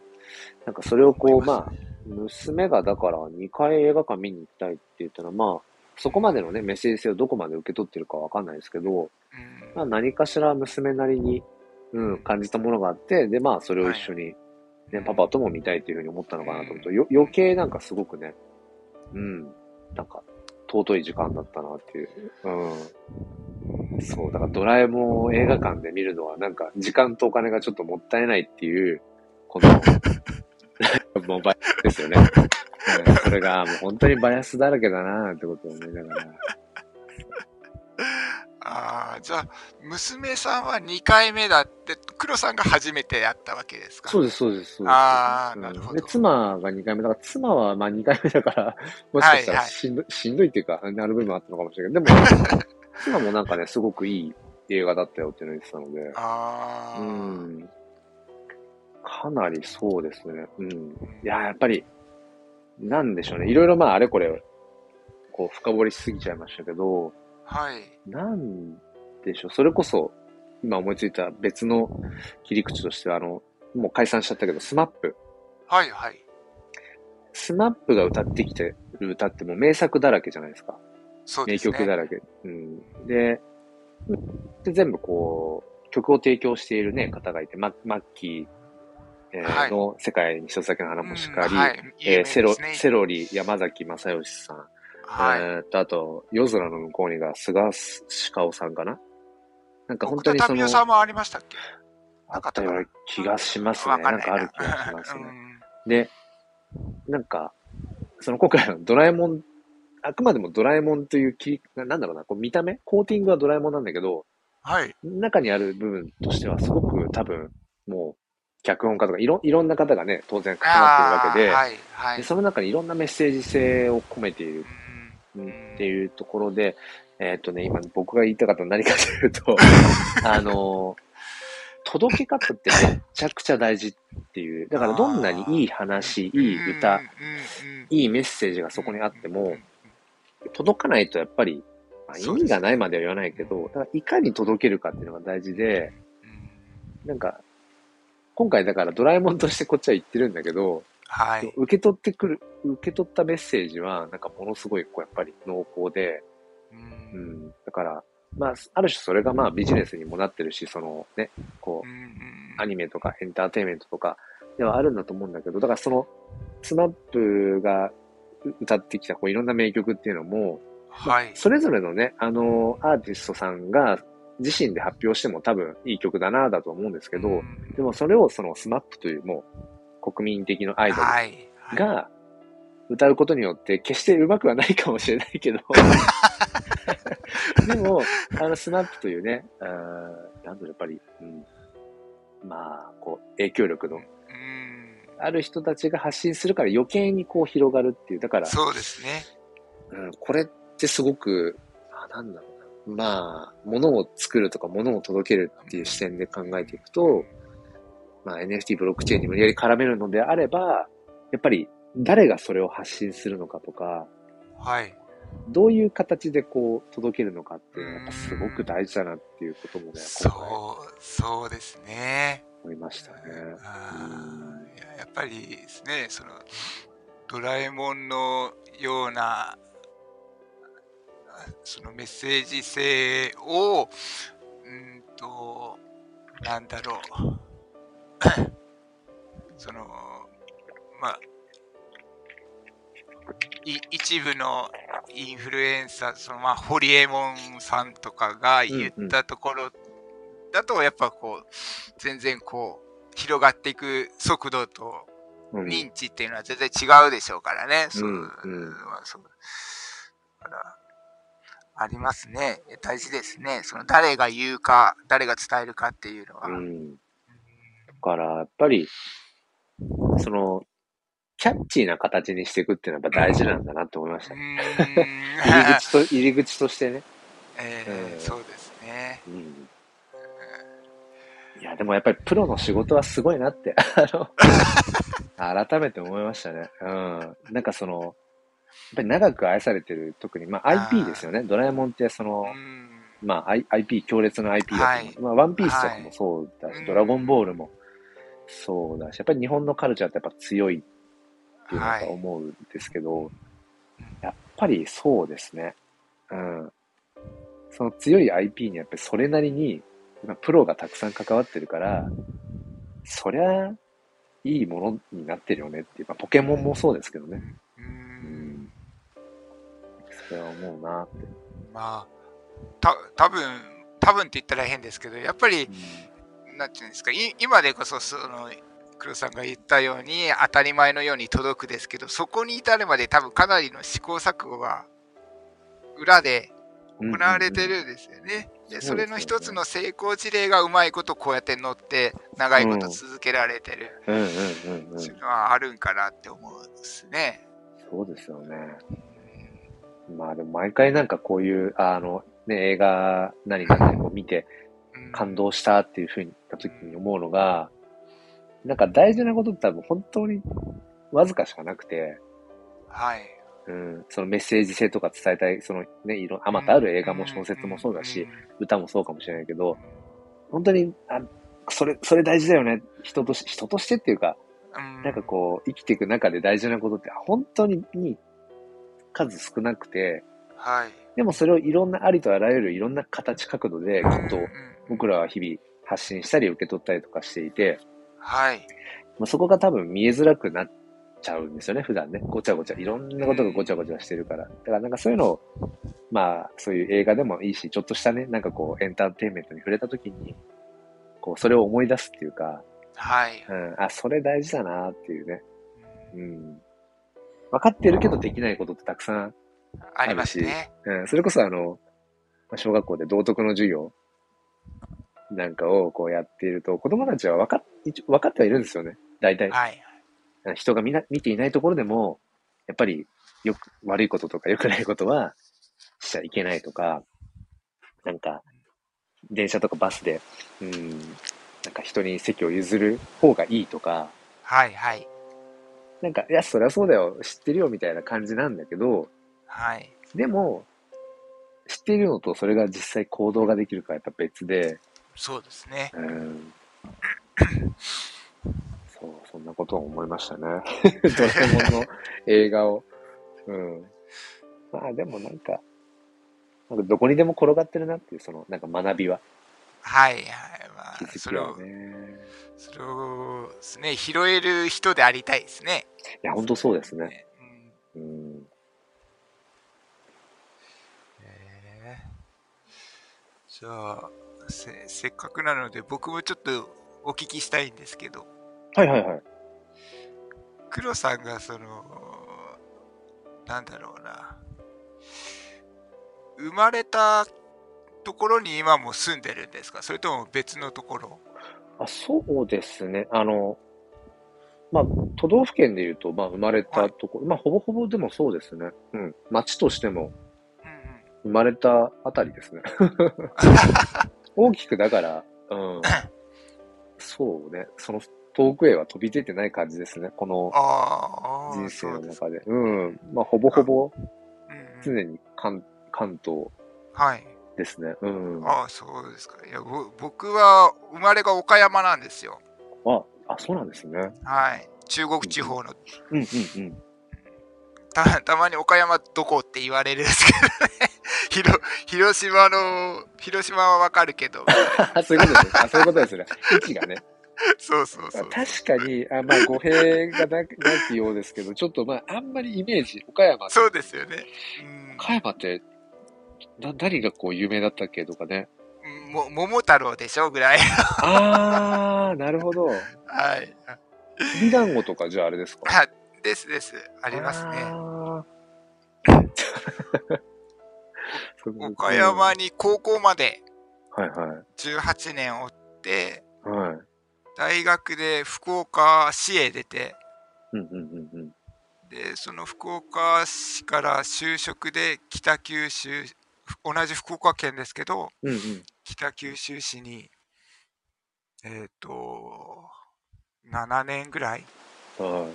なんかそれをこう、まあ、娘がだから2回映画館見に行きたいって言ったら、まあ、そこまでのね、メッセージ性をどこまで受け取ってるかわかんないですけど、まあ何かしら娘なりに、うん、感じたものがあって、で、まあそれを一緒に、ね、パパとも見たいっていうふうに思ったのかなと思うと、よ余計なんかすごくね、うん、なんか尊い時間だったなっていう。うん。そう、だからドラえもんを映画館で見るのはなんか時間とお金がちょっともったいないっていう、この、もうバイアスですよね。うん、それがもう本当にバイアスだらけだなってことを思いながら。ああ、じゃあ、娘さんは2回目だって、黒さんが初めてやったわけですか？そうです、そうです。ああ、なるほど。で、妻が2回目だから、妻はまあ2回目だから、もしかしたらしんど,、はいはい、しんどいっていうか、なる部分あったのかもしれないけど、でも、妻もなんかね、すごくいい映画だったよっていうのを言ってたので、ああ。うん。かなりそうですね。うん。いや、やっぱり、なんでしょうね。いろいろまあ、あれこれ、こう、深掘りしすぎちゃいましたけど、はい。なんでしょう。それこそ、今思いついた別の切り口としては、あの、もう解散しちゃったけど、スマップ。はいはい。 SMAP が歌ってきてる歌ってもう名作だらけじゃないですか。そうですね。名曲だらけ。うん。で、で全部こう、曲を提供しているね、方がいて、マ、マッキー、えーはい、の世界に一つだけの花もしかり、うんはい、えー、セロ、セロリ山崎まさよしさん、はい。えー、と、あと、夜空の向こうにがスガシカオさんかな？なんか本当にその。さんもありましたっけ？あったような気がしますね。なんかある気がしますね。で、なんか、その今回のドラえもん、あくまでもドラえもんというき、なんだろうな、こう見た目？コーティングはドラえもんなんだけど、はい。中にある部分としてはすごく多分、も脚本家とかいろいろんな方がね、当然関わっているわけで、はいはい、でその中にいろんなメッセージ性を込めているっていうところで、えっ、とね、今僕が言いたかったのは何かというと、あの、届け方ってめちゃくちゃ大事っていう。だからどんなにいい話、いい歌、いいメッセージがそこにあっても、届かないとやっぱり、まあ、意味がないまでは言わないけど、だからいかに届けるかっていうのが大事で、なんか、今回だからドラえもんとしてこっちは言ってるんだけど、はい、受け取ってくる、受け取ったメッセージは、なんかものすごい、こう、やっぱり濃厚で、うん、うん、だから、まあ、ある種それがまあビジネスにもなってるし、そのね、こう、アニメとかエンターテインメントとかではあるんだと思うんだけど、だからその、 SMAP が歌ってきたこういろんな名曲っていうのも、はい、まあ、それぞれのね、あの、アーティストさんが自身で発表しても多分いい曲だなだと思うんですけど、でもそれをその SMAP というもう国民的のアイドルが歌うことによって決して上手くはないかもしれないけど でも、あのスマップというね、あなんだろやっぱり、うん、まあ、こう、影響力のある人たちが発信するから余計にこう広がるっていう、だから、そうですね。うん、これってすごく、あ、なんだろうまあ、物を作るとか物を届けるっていう視点で考えていくと、まあ、NFT ブロックチェーンに無理やり絡めるのであれば、やっぱり誰がそれを発信するのかとか、はい。どういう形でこう届けるのかっていうのすごく大事だなっていうこともね、そう、そうですね。思いましたね。やっぱりですね、その、ドラえもんのようなそのメッセージ性を、うんと、なんだろう。その、まあ、一部のインフルエンサー、そのまあ、ホリエモンさんとかが言ったところだと、やっぱこう、全然こう、広がっていく速度と認知っていうのは全然違うでしょうからね。うん、そう、うん、そう。だからありますね。大事ですね。その誰が言うか、誰が伝えるかっていうのは。うん。だから、やっぱり、その、キャッチーな形にしていくっていうのはやっぱ大事なんだなって思いました、ね。入り口と、入り口としてね。えー、うん、そうですね。うん。いや、でもやっぱりプロの仕事はすごいなって、あの、改めて思いましたね。うん。なんかその、っぱり長く愛されてる、特に、まあ、IP ですよね。ドラえもんってその、まあ、IP、強烈な IP だと、はい、まあ、ワンピースとかもそうだし、はい、ドラゴンボールもそうだし、やっぱり日本のカルチャーってやっぱ強いっていうのは思うんですけど、はい、やっぱりそうですね。うん。その強い IP にやっぱりそれなりに、プロがたくさん関わってるから、そりゃ、いいものになってるよねっていう、まあ、ポケモンもそうですけどね。それは思うなって。まあ、た多分多分って言ったら変ですけど、やっぱり、うん、なんていうんですか、今でこそ、その、黒さんが言ったように当たり前のように届くですけど、そこに至るまで多分かなりの試行錯誤が裏で行われてるんですよね。で、それの一つの成功事例がうまいことこうやって乗って長いこと続けられてる。そういうのはあるんかなって思うんですね。そうですよね。まあでも毎回なんかこういう、あの、ね、映画何々を見て感動したっていうふうに言った時に思うのが、なんか大事なことって多分本当にわずかしかなくて、はい。うん、そのメッセージ性とか伝えたい、そのね、いろ、あまたある映画も小説もそうだし、歌もそうかもしれないけど、本当に、あ、それ、それ大事だよね。人とし、人としてっていうか、なんかこう、生きていく中で大事なことって、本当に数少なくて、はい。でもそれをいろんなありとあらゆるいろんな形角度できっと僕らは日々発信したり受け取ったりとかしていて、はい。まあ、そこが多分見えづらくなっちゃうんですよね、普段ね。ごちゃごちゃ、いろんなことがごちゃごちゃしてるから。だからなんかそういうのを、まあそういう映画でもいいし、ちょっとしたね、なんかこうエンターテインメントに触れた時に、こうそれを思い出すっていうか、はい。うん、あ、それ大事だなっていうね。うん。分かってるけどできないことってたくさんありますね。うん、それこそあの、小学校で道徳の授業なんかをこうやっていると、子供たちは分かっ、分かってはいるんですよね。大体。はい。人が見な見ていないところでも、やっぱり、よく、悪いこととか良くないことはしちゃいけないとか、なんか、電車とかバスで、うん、なんか人に席を譲る方がいいとか、はいはい。なんか、いや、そりゃそうだよ、知ってるよみたいな感じなんだけど、はい。でも、知っているのとそれが実際行動ができるかやっぱ別で、そうですね。うん。そんなことを思いましたね。ドラえもんの映画を。うん。まあでもなんか、なんかどこにでも転がってるなっていう、その、なんか学びは。はいはい。まあ、それを、それをですね、拾える人でありたいですね。いや、本当そうですね。うん。うんえー、じゃあせ、せっかくなので、僕もちょっとお聞きしたいんですけど。はいはいはい。黒さんが、その、なんだろうな。生まれたところに今も住んでるんですか？それとも別のところ？あそうですね。あの、まあ、都道府県で言うと、まあ、生まれたところ、はい、まあ、ほぼほぼでもそうですね。うん。町としても、生まれたあたりですね。大きくだから、うん。そうね。その遠くへは飛び出てない感じですね。この人生の中で。うん。まあ、ほぼほぼ、常に関関東ですね。うん。ああ、そうですか。いや、僕は生まれが岡山なんですよ。あ、あ、そうなんですね。はい。中国地方の。うんうんうん。たたまに岡山どこって言われるんですけどね。広広島の、広島はわかるけど。そういうことですね。そういうことですね。位置がね。そうそうそう確かに、あまあ、語弊がななきようですけど、ちょっとまあ、あんまりイメージ、岡山。そうですよね。岡山って、な、何がこう有名だったっけとかね。も、桃太郎でしょぐらい。ああ、なるほど。はい。き団子とかじゃああれですか？あ、ですです。ありますね。岡山に高校まで、はいはい。18年おって、はい。大学で福岡市へ出て。で、その福岡市から就職で北九州、同じ福岡県ですけど、うんうん、北九州市に、えっ、ー、と、7年ぐらい。は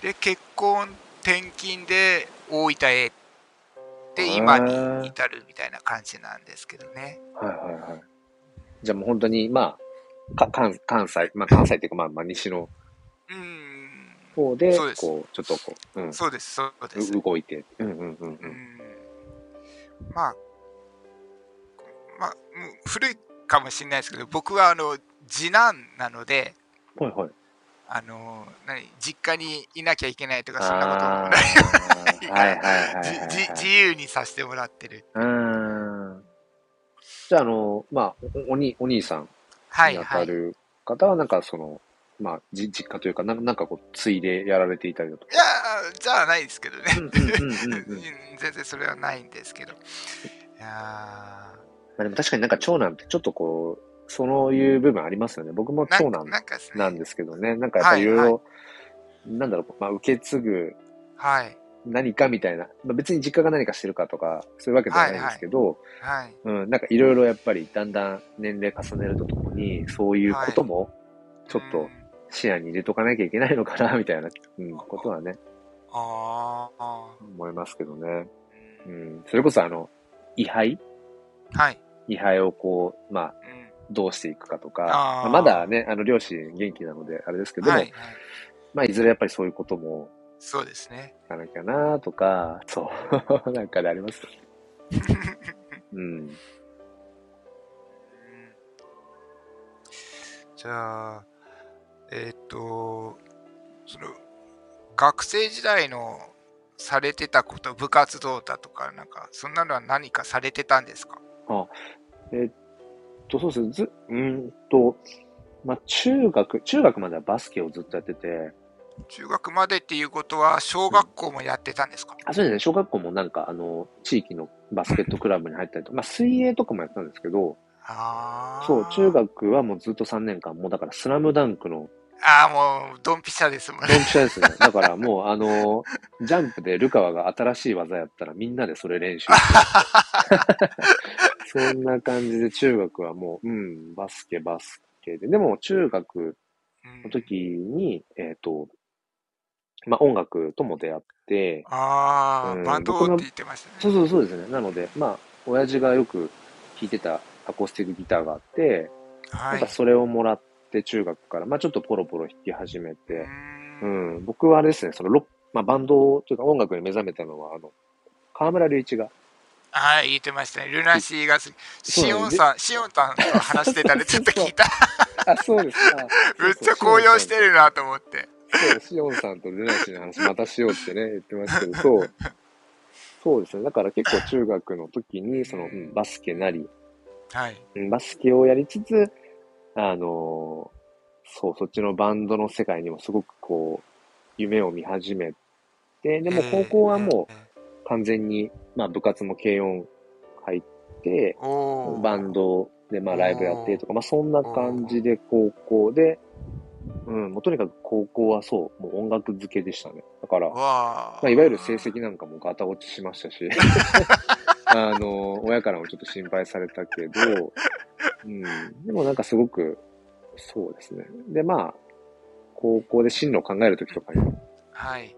い、で、結婚、転勤で大分へで今に至るみたいな感じなんですけどね。はいはいはい。じゃあもう本当に、まあ、か関関西、まあ関西っていうか、まあ、まあ西の方で、うでこう、ちょっとこう、うん、そうです、そうです。動いて。うんうんうんうん。うんまあ、まあ、古いかもしれないですけど、僕はあの、次男なので、はいはい。あの何実家にいなきゃいけないとかそんなこともないから自由にさせてもらってるうんじゃああのまあおにお兄さんにあたる方はなんかその、はいはい、まあじ実家というかななんかこうついでやられていたりだとか。いやじゃあないですけどね。全然それはないんですけど。いやまあでも確かになんか長男ってちょっとこうそういう部分ありますよね。僕も長男なんですけどね。なんかやっぱりいろいろ、なんだろう、まあ、受け継ぐ何かみたいな、まあ、別に実家が何かしてるかとか、そういうわけではないんですけど、はい、うん、なんかいろいろやっぱりだんだん年齢重ねるとともに、そういうことも、ちょっと視野に入れとかなきゃいけないのかな、みたいな、うん、ことはね、あ思いますけどね。うん、それこそあの、位牌？はい。位牌をこう、まあ、どうしていくかとか、まだね、あの、両親元気なので、あれですけども、はいはい、まあ、いずれやっぱりそういうことも、そうですね。かなきゃなとか、そう、なんかであります うん。じゃあ、えっ、ー、と、その、学生時代のされてたこと、部活動だとか、なんか、そんなのは何かされてたんですか？あ、えー、と、そうですず、うんと、まあ、中学、中学まではバスケをずっとやってて。中学までっていうことは、小学校もやってたんですか、うん、あそうですね。小学校もなんか、あの、地域のバスケットクラブに入ったりとか、まあ、水泳とかもやったんですけど、そう、中学はもうずっと3年間、もうだからスラムダンクのああ、もう、ドンピシャですもんね。ドンピシャですね。だからもう、あの、ジャンプでルカワが新しい技やったらみんなでそれ練習 そんな感じで中学はもう、うん、バスケ、バスケで。でも中学の時に、うん、えっ、ー、と、まあ音楽とも出会って、ああ、うん、バンドって言ってましたね。そうそうそうですね。なので、まあ、親父がよく弾いてたアコースティックギターがあって、はい、なんかそれをもらって、中学から、まあちょっとポロポロ弾き始めて、うん、僕はあれですね、そのロまあバンドというか音楽に目覚めたのは、あの、河村隆一が。はい、言ってましたね。ルナシーが、シオンさん、シオンさんと話してたんで、ちょっと聞いた。あ、そうですか。めっちゃ高揚してるなと思って。そう、シオンさんとルナシーの話またしようってね、言ってましたけど、そう。そうですね。だから結構中学の時に、その、うん、バスケなり、はい。バスケをやりつつ、あのそう、そっちのバンドの世界にもすごくこう、夢を見始めて、でも高校はもう完全に、まあ部活も軽音入って、バンドでまあライブやってとか、まあそんな感じで高校で、うん、もうとにかく高校はそう、もう音楽漬けでしたね。だから、まあ、いわゆる成績なんかもガタ落ちしましたし、あの、親からもちょっと心配されたけど、うん、でもなんかすごく、そうですね。で、まあ、高校で進路を考えるときとかに、はい。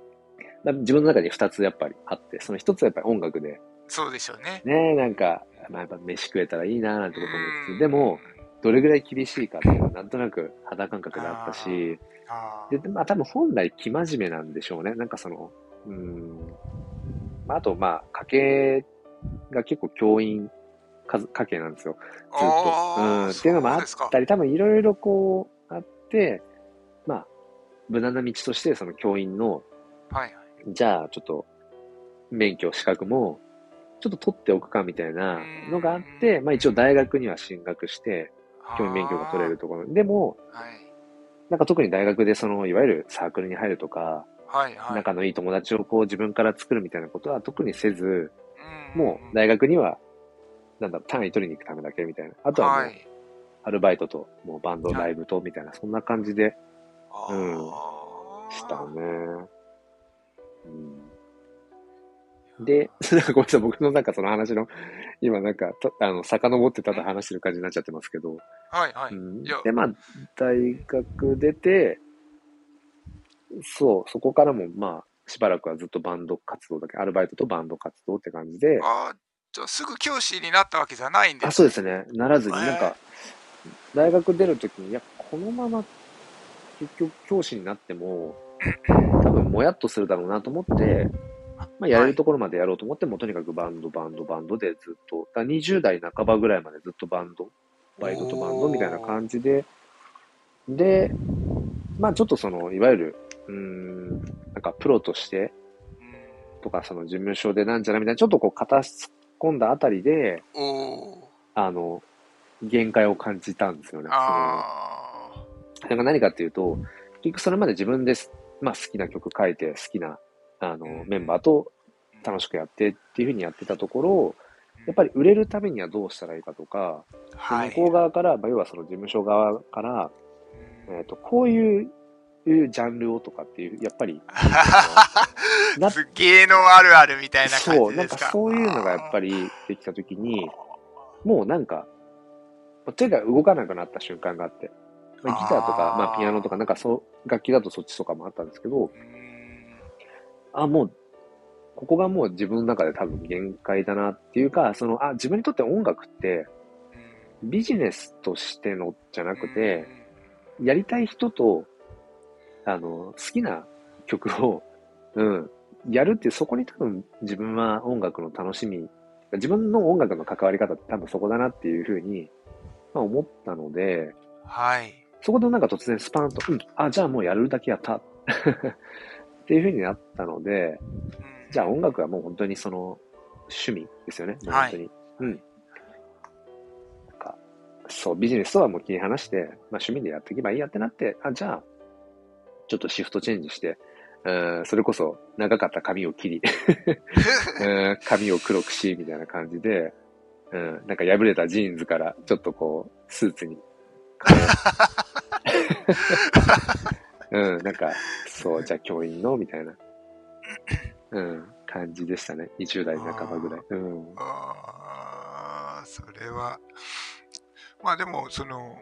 自分の中に二つやっぱりあって、その一つはやっぱり音楽で。そうでしょうね。ねなんか、まあ、やっぱ飯食えたらいいなーなんてこと思って、でも、どれぐらい厳しいかっていうのはなんとなく肌感覚であったし、で、まあ多分本来生真面目なんでしょうね。なんかその、うん、まあ、あとまあ家計が結構教員家系なんですよ。ずっと。うん。っていうのもあったり、多分いろいろこうあって、まあ、無難な道としてその教員の、はい、じゃあちょっと免許資格もちょっと取っておくかみたいなのがあって、まあ一応大学には進学して、教員免許が取れるところ。でも、はい、なんか特に大学でその、いわゆるサークルに入るとか、はいはい、仲のいい友達をこう自分から作るみたいなことは特にせず、もう大学には、なんだ単位取りに行くためだけみたいな。あとはもう、アルバイトと、もうバンド、ライブと、みたいな、そんな感じで、うん、したね。うんで、なんかごめんなさい、僕のなんかその話の、今なんか、あの、遡ってただ話してる感じになっちゃってますけど。はいはい。うん、で、まあ、大学出て、そう、そこからもまあ、しばらくはずっとバンド活動だけ、アルバイトとバンド活動って感じで。ああ、じゃあすぐ教師になったわけじゃないんですあ、そうですね。ならずに、なんか、大学出るときに、いや、このまま結局教師になっても、多分もやっとするだろうなと思って、まあ、やれるところまでやろうと思っても、とにかくバンド、バンド、バンドでずっと、だ20代半ばぐらいまでずっとバンド、バイトとバンドみたいな感じで、で、まあちょっとその、いわゆる、うん、なんかプロとして、とかその事務所でなんじゃないみたいな、ちょっとこう、片突っ込んだあたりで、あの、限界を感じたんですよね。その。何かっていうと、結局それまで自分です、まあ好きな曲書いて、好きなあの、メンバーと楽しくやってっていうふうにやってたところ、やっぱり売れるためにはどうしたらいいかとか、はい、向こう側から、まあ、要はその事務所側から、えっ、ー、と、こういういうジャンルをとかっていう、やっぱり。芸能あるあるみたいな感じですか。そう、なんかそういうのがやっぱりできたときに、もうなんか、手が動かなくなった瞬間があって、まあ、ギターとか、まあ、ピアノとか、なんかそう、楽器だとそっちとかもあったんですけど、あ、もう、ここがもう自分の中で多分限界だなっていうか、その、あ、自分にとって音楽って、ビジネスとしてのじゃなくて、やりたい人と、あの、好きな曲を、うん、やるっていう、そこに多分自分は音楽の楽しみ、自分の音楽の関わり方って多分そこだなっていうふうに、まあ、思ったので、はい。そこでなんか突然スパンと、うん、あ、じゃあもうやるだけやった。っていうふうになったので、じゃあ音楽はもう本当にその趣味ですよね。本当に。はい、うん。なんか、そう、ビジネスとはもう切り離して、まあ趣味でやっていけばいいやってなって、あ、じゃあ、ちょっとシフトチェンジして、うんそれこそ長かった髪を切り 髪を黒くし、みたいな感じで、うん、なんか破れたジーンズからちょっとこう、スーツに。うん、なんか、そう、じゃあ教員の？みたいな、うん、感じでしたね。20代半ばぐらい。うん。ああ、それは、まあでも、その、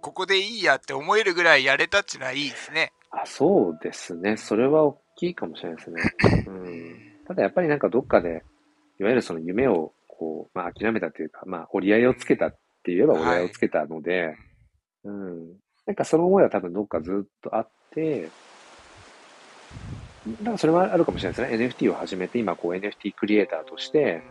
ここでいいやって思えるぐらいやれたっていうのはいいですね。あ、そうですね。それは大きいかもしれないですね。うん。ただやっぱりなんかどっかで、いわゆるその夢をこう、まあ諦めたというか、まあ折り合いをつけたって言えば折り合いをつけたので、はい、うん。なんかその思いは多分どっかずっとあって、だからそれはあるかもしれないですね。NFT を始めて、今こう NFT クリエイターとして、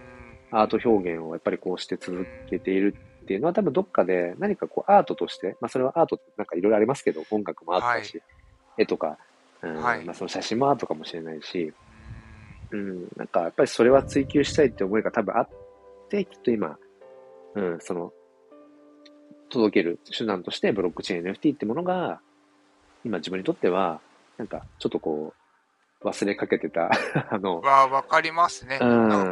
アート表現をやっぱりこうして続けているっていうのは多分どっかで何かこうアートとして、まあそれはアートってなんかいろいろありますけど、音楽もあったし、はい、絵とか、うん、はい、まあその写真もアートかもしれないし、うん、なんかやっぱりそれは追求したいって思いが多分あって、きっと今、うん、その、届ける手段としてブロックチェーン NFT ってものが、今自分にとっては、なんかちょっとこう、忘れかけてた あの。わ、わかりますね。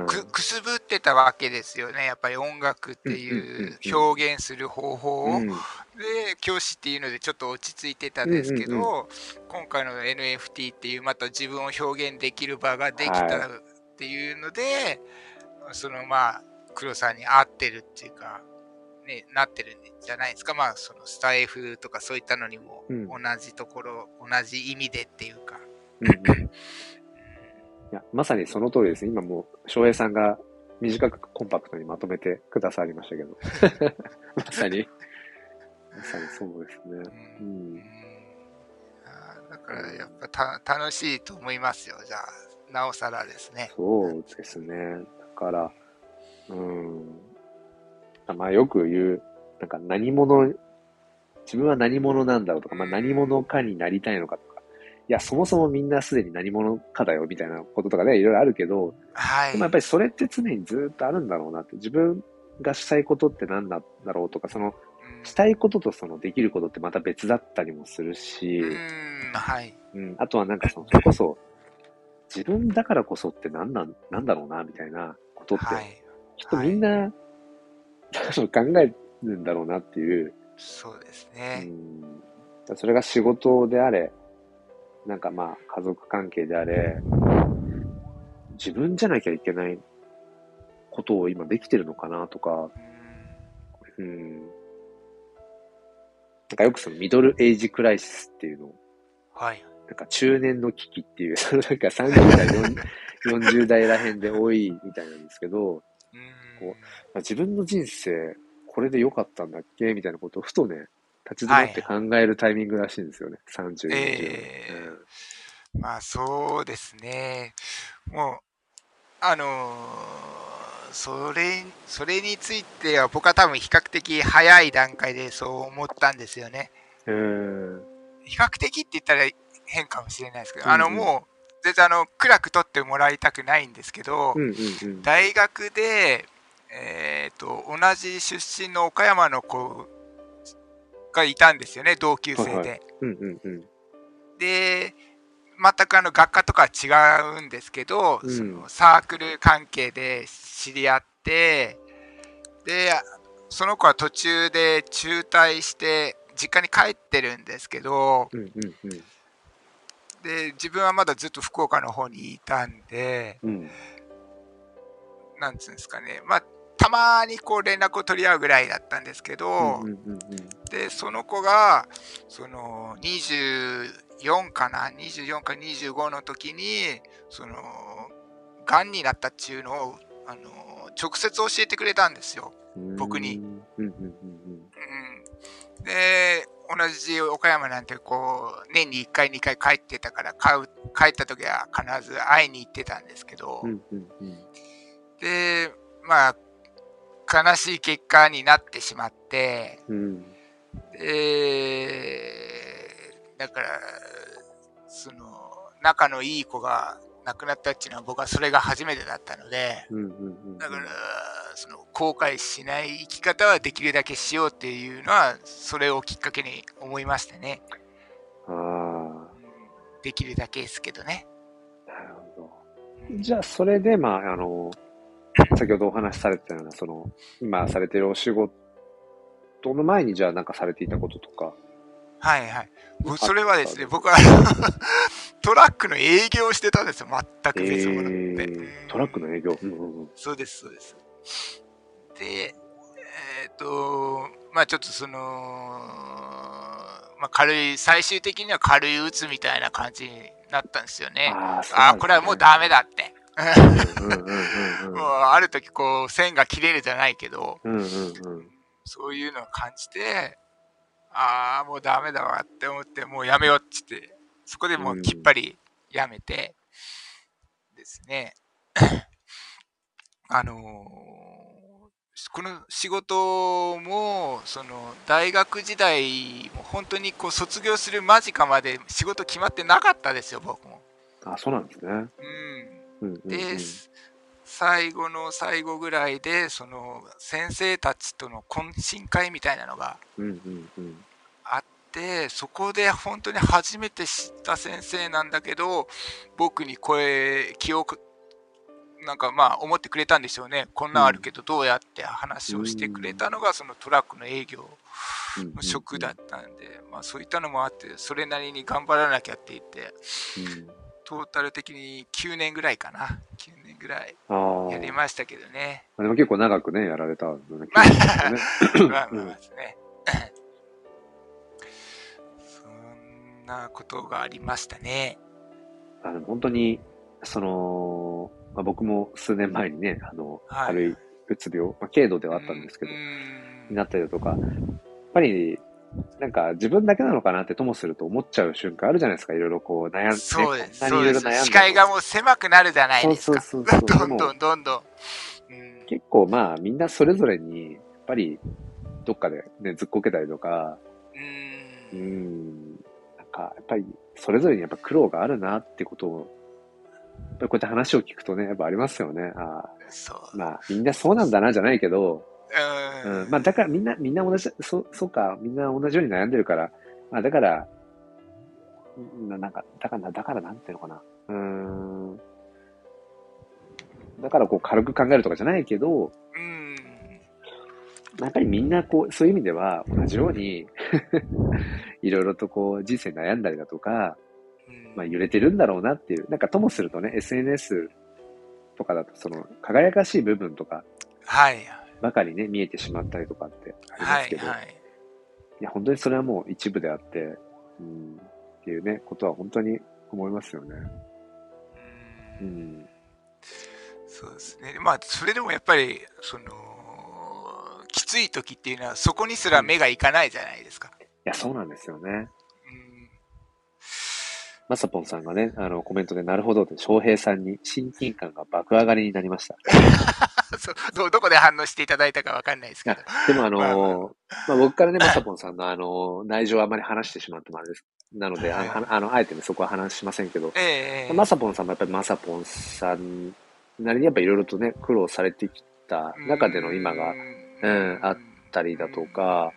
く、くすぶってたわけですよね。やっぱり音楽っていう表現する方法を。で、教師っていうのでちょっと落ち着いてたんですけど、今回の NFT っていうまた自分を表現できる場ができたっていうので、はい、そのまあ、黒さんに合ってるっていうか、ね、なってるんじゃないですか。まあ、そのスタイフとかそういったのにも同じところ、うん、同じ意味でっていうか。うん、いや、まさにその通りです。今もう、翔平さんが短くコンパクトにまとめてくださりましたけど。まさに、まさにそうですね。うん。うん、だからやっぱた楽しいと思いますよ。じゃあ、なおさらですね。そうですね。だから、うん。まあよく言う、なんか何者、自分は何者なんだろうとか、まあ何者かになりたいのかとか、いや、そもそもみんなすでに何者かだよみたいなこととかね、いろいろあるけど、はい。でもやっぱりそれって常にずっとあるんだろうなって、自分がしたいことって何なんだろうとか、その、したいこととそのできることってまた別だったりもするし、うん、はい。うん、あとはなんかその、それこそ、自分だからこそって何なん、なんだろうな、みたいなことって、はい、きっとみんな、はい、考えるんだろうなっていう。そうですね。うん、それが仕事であれ、なんかまあ家族関係であれ、自分じゃなきゃいけないことを今できてるのかなとか、うん。なんかよくそのミドルエイジクライシスっていうのを、はい。なんか中年の危機っていう、そ のなんか30代、40代らへんで多いみたいなんですけど、こう自分の人生、これで良かったんだっけ？みたいなことをふとね、立ち止まって考えるタイミングらしいんですよね、はい、30、え。ー、うん、まあそうですね。もう、あのー、それ、それについては僕は多分比較的早い段階でそう思ったんですよね。えー、比較的って言ったら変かもしれないですけど、うんうん、あのもう、全然あの暗く取ってもらいたくないんですけど、うんうんうん、大学で、えーと、同じ出身の岡山の子がいたんですよね同級生で。で全くあの学科とかは違うんですけど、うん、そのサークル関係で知り合ってでその子は途中で中退して実家に帰ってるんですけど、で自分はまだずっと福岡の方にいたんで、うん、なんつうんですかねまあたまにこう連絡を取り合うぐらいだったんですけど、でその子がその24かな24か25の時にそのがんになったっていうのをあの直接教えてくれたんですよ。僕に。うん、で同じ岡山なんてこう年に1回2回帰ってたから帰った時は必ず会いに行ってたんですけど、でまあ悲しい結果になってしまって、うん、でだからその仲のいい子が亡くなったっていうのは僕はそれが初めてだったので、だからその後悔しない生き方はできるだけしようっていうのはそれをきっかけに思いましてね。あできるだけですけどね。なるほど。じゃあそれでまああの 先ほどお話しされてたような、その、今されてるお仕事の前にじゃあなんかされていたこととか。はいはい。それはですね、僕は トラックの営業をしてたんですよ、全く別物で、えー、トラックの営業、うんうんうん、そうです、そうです。で、えっ、ー、と、まあちょっとその、まあ軽い、最終的には軽い鬱みたいな感じになったんですよね。あ、ね、あ、これはもうダメだって。もうある時こう線が切れるじゃないけど、うんうんうん、そういうのを感じて、ああ、もうダメだわって思って、もうやめようって言って、そこでもうきっぱりやめて、ですね。あのー、この仕事も、その、大学時代、も本当にこう、卒業する間近まで仕事決まってなかったですよ、僕も。あ、そうなんですね。うん。で、最後の最後ぐらいで、その、先生たちとの懇親会みたいなのがあって、そこで本当に初めて知った先生なんだけど、僕に声、記憶、なんかまあ思ってくれたんでしょうね。こんなんあるけどどうやって話をしてくれたのがそのトラックの営業の職だったんで、まあそういったのもあって、それなりに頑張らなきゃって言って、トータル的に9年ぐらいかな。9年ぐらいやりましたけどね。でも結構長くね、やられたんだね。まあまあですね。そんなことがありましたね。あの本当に、その、まあ、僕も数年前にね、あの、はい、軽いうつ病、まあ、軽度ではあったんですけど、になったりだとか、やっぱり、なんか自分だけなのかなってともすると思っちゃう瞬間あるじゃないですか。いろいろこう悩んで、そうです。そうです。視界がもう狭くなるじゃないですか。そうそうそうどんどんどんどん。結構まあみんなそれぞれに、やっぱりどっかでね、ずっこけたりとか、うん。なんかやっぱりそれぞれにやっぱ苦労があるなってことを、こうやって話を聞くとね、やっぱありますよね。ああ。まあみんなそうなんだなじゃないけど、うん、まあだからみんな、みんな同じ、そ、そうか、みんな同じように悩んでるから、まあだから、ななんか、だから、だからなんていうのかな。うん。だからこう軽く考えるとかじゃないけど、うん。やっぱりみんなこう、そういう意味では同じように いろいろとこう人生悩んだりだとか、まあ揺れてるんだろうなっていう、なんかともするとね、SNS とかだとその輝かしい部分とか、はい。ばかりね、見えてしまったりとかってありますけど、はいはい、いや、本当にそれはもう一部であって、うん、っていうね、ことは本当に思いますよね。うん。うん、そうですね。まあ、それでもやっぱり、その、きつい時っていうのは、そこにすら目がいかないじゃないですか。いや、そうなんですよね。まさぽんさんがね、あの、コメントで、なるほどで、翔平さんに親近感が爆上がりになりました。ど どこで反応していただいたかわかんないですけど。でもあのー、まあ、まあ、僕からね、まさぽんさんのあの、内情はあまり話してしまってもあれです。なので、あの、あのあえてね、そこは話しませんけど、えー、まさぽんさんもやっぱりまさぽんさんなりにやっぱいろいろとね、苦労されてきた中での今が、うん、あったりだとか、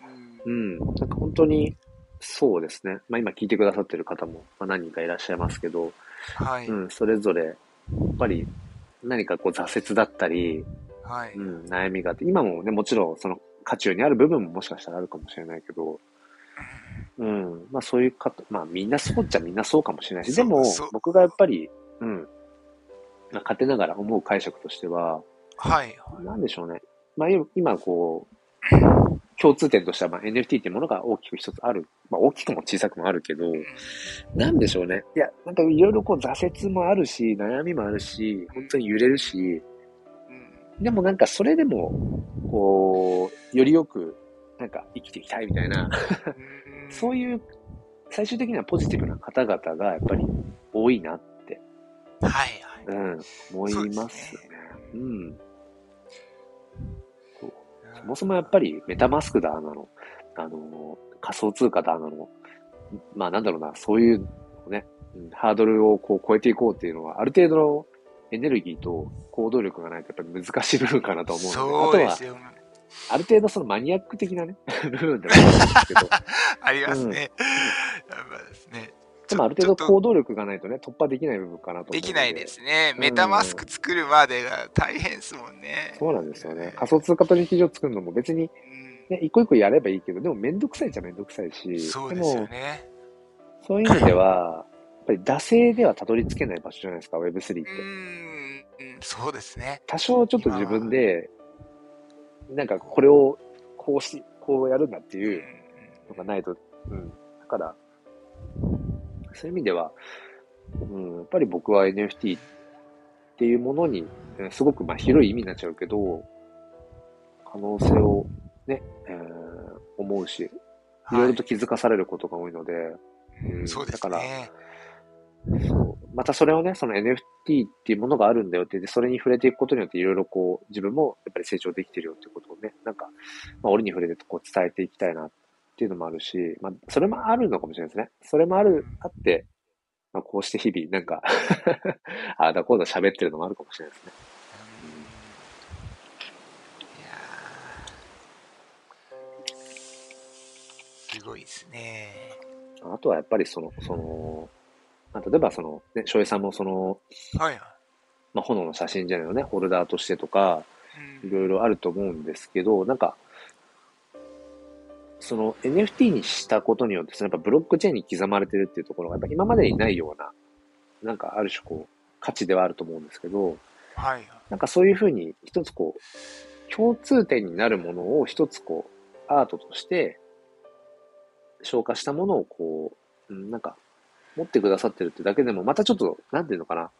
うん、なんか本当に、そうですね。まあ今聞いてくださってる方も、まあ、何人かいらっしゃいますけど、はい。うん、それぞれ、やっぱり何かこう挫折だったり、はい。うん、悩みがあって、今もね、もちろんその渦中にある部分ももしかしたらあるかもしれないけど、うん、まあそういう方、まあみんなそうっちゃみんなそうかもしれないし、でも僕がやっぱり、うん、まあ、勝手ながら思う解釈としては、はい。なんでしょうね。まあ今こう、共通点としては、まあ、NFT っていうものが大きく一つある。まあ、大きくも小さくもあるけど、なんでしょうね。いや、なんかいろいろこう挫折もあるし、悩みもあるし、本当に揺れるし、でもなんかそれでも、こう、よりよく、なんか生きていきたいみたいなそういう、最終的にはポジティブな方々がやっぱり多いなって。はいはい。うん、思いますね。うねうん。そもそもやっぱりメタマスクだなの、あの、仮想通貨だなの、まあなんだろうな、そういうね、ハードルをこう超えていこうっていうのは、ある程度のエネルギーと行動力がないとやっぱり難しい部分かなと思うので、あとは、ある程度そのマニアック的なね、部分でもあるんですけど。ありますね。うん、やっぱですね。でもある程度行動力がないとね、突破できない部分かなとできないですね。メタマスク作るまでが大変ですもんね。そうなんですよね。仮想通貨取引所作るのも別に、ね、一個一個やればいいけど、でもめんどくさいじゃめんどくさいし。そうですよね。そういう意味では、ぱり惰性ではたどり着けない場所じゃないですか、Web3 って。うん、そうですね。多少ちょっと自分で、なんかこれをこうし、こうやるんだっていうのがないと、うん。だから、そういう意味では、うん、やっぱり僕は NFT っていうものに、すごくまあ広い意味になっちゃうけど、可能性をね、えー、思うし、いろいろと気づかされることが多いので、うん、そうですね。だから、そう。またそれをね、その NFT っていうものがあるんだよって、で、それに触れていくことによっていろいろこう、自分もやっぱり成長できてるよっていうことをね、なんか、まあ、折に触れてこう伝えていきたいなっていうのもあるし、まあ、それもあるのかもしれないですね。それもある、あって、まあ、こうして日々、なんか ああだこうだ喋ってるのもあるかもしれないですね。すごいですね。あとはやっぱりその、その、まあ、例えばその、ね、翔平さんもその、はい。まあ、炎の写真じゃないのね、ホルダーとしてとか、いろいろあると思うんですけど、なんか、その NFT にしたことによって、そのやっぱブロックチェーンに刻まれてるっていうところが、やっぱ今までにないような、なんかある種こう、価値ではあると思うんですけど、はい。なんかそういうふうに一つこう、共通点になるものを一つこう、アートとして消化したものをこう、うん、なんか持ってくださってるってだけでも、またちょっと、なんていうのかな、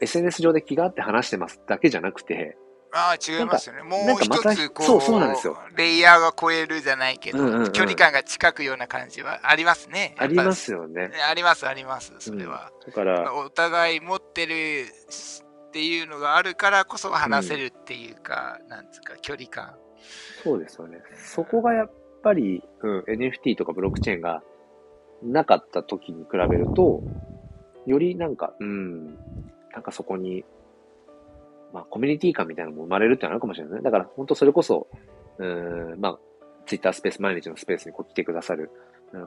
SNS 上で気があって話してますだけじゃなくて、ああ、違いますよね。もう一つ、こう、そうそうなんですよ。レイヤーが超えるじゃないけど、うんうんうん、距離感が近くような感じはありますね。ありますよね。あります、あります、それは。うん、だから、お互い持ってるっていうのがあるからこそ話せるっていうか、うん、なんつうか、距離感。そうですよね。そこがやっぱり、うん、NFT とかブロックチェーンがなかった時に比べると、よりなんか、うん、なんかそこにまあ、コミュニティ感みたいなのも生まれるってのあるかもしれないね。だから、本当それこそ、うん、まあ、ツイッタースペース、毎日のスペースにこう来てくださる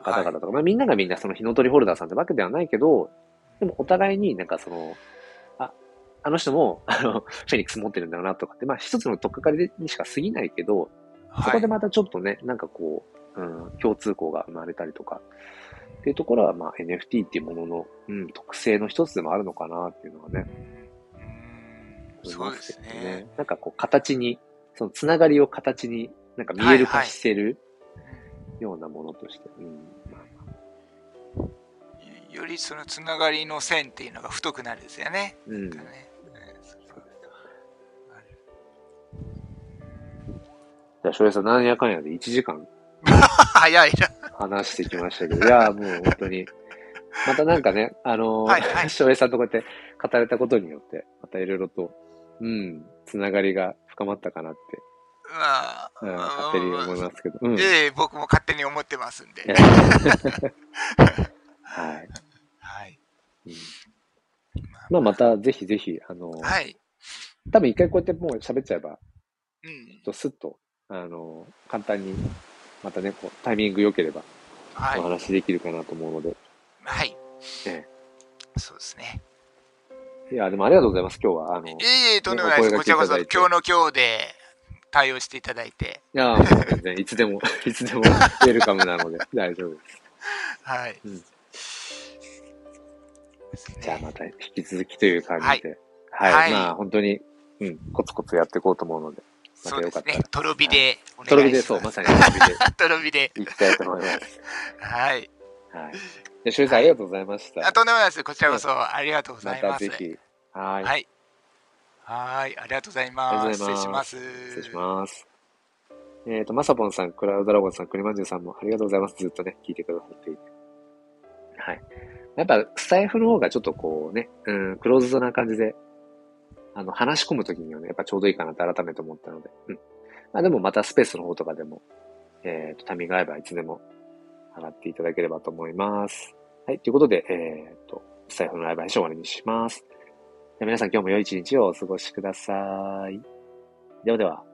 方々とか、はい、まあ、みんながみんなその日の鳥ホルダーさんってわけではないけど、でもお互いになんかその、あ、あの人も、あの、フェニックス持ってるんだろうなとかって、まあ一つのとっかかりにしか過ぎないけど、そこでまたちょっとね、なんかこう、うん、共通項が生まれたりとか、っていうところは、まあ NFT っていうものの、うん、特性の一つでもあるのかなっていうのはね、そうですね。なんかこう形に、そのつながりを形になんか見える化してるようなものとして。よりそのつながりの線っていうのが太くなるんですよね。うん。じゃあ、翔平さん、何やかんやで1時間 早いな。話してきましたけど、いや、もう本当に、またなんかね、あのー、はいはい、翔平さんとこうやって語れたことによって、またいろいろとうん、つながりが深まったかなって。まあ、うん、勝手に思いますけど。うん、ええ僕も勝手に思ってますんで。はい。はい。うん、まあ、またぜひぜひ、あのはい。多分一回こうやってもう喋っちゃえば、うん。とスッと、あの簡単に、またね、こう、タイミング良ければ、はい。お話できるかなと思うので。はい。ええ。そうですね。いや、でもありがとうございます、今日は。あの、いえいえ、とんでもないです。こちらこそ、今日の今日で対応していただいて。いや、全然、いつでも、いつでもウェルカムなので、大丈夫です。はい。うん、じゃあまた引き続きという感じで。はい。はい、まあ、本当に、うん、コツコツやっていこうと思うので。またよかったら。ね、トロビでお願いします。トロビで、そう、まさにトロビで。トロビで。行きたいと思います。はい。はい。で、しゅうさん、ありがとうございました。あとんでもないです。こちらこそ、ありがとうございます。またぜひ。はい。はい。はい。ありがとうございます。失礼します。失礼します。えっ、ー、と、まさぽんさん、クラウドラゴンさん、クリマンジュさんもありがとうございます。ずっとね、聞いてくださっていて。はい。やっぱ、スタイフの方がちょっとこうね、うん、クローズドな感じで、あの、話し込むときにはね、やっぱちょうどいいかなって改めて思ったので、うん。まあでもまたスペースの方とかでも、えっ、ー、と、タイミング合えばいつでも上がっていただければと思います。はい。ということで、えっ、ー、と、スタイフのライブ配信終わりにします。皆さん今日も良い一日をお過ごしください。ではでは。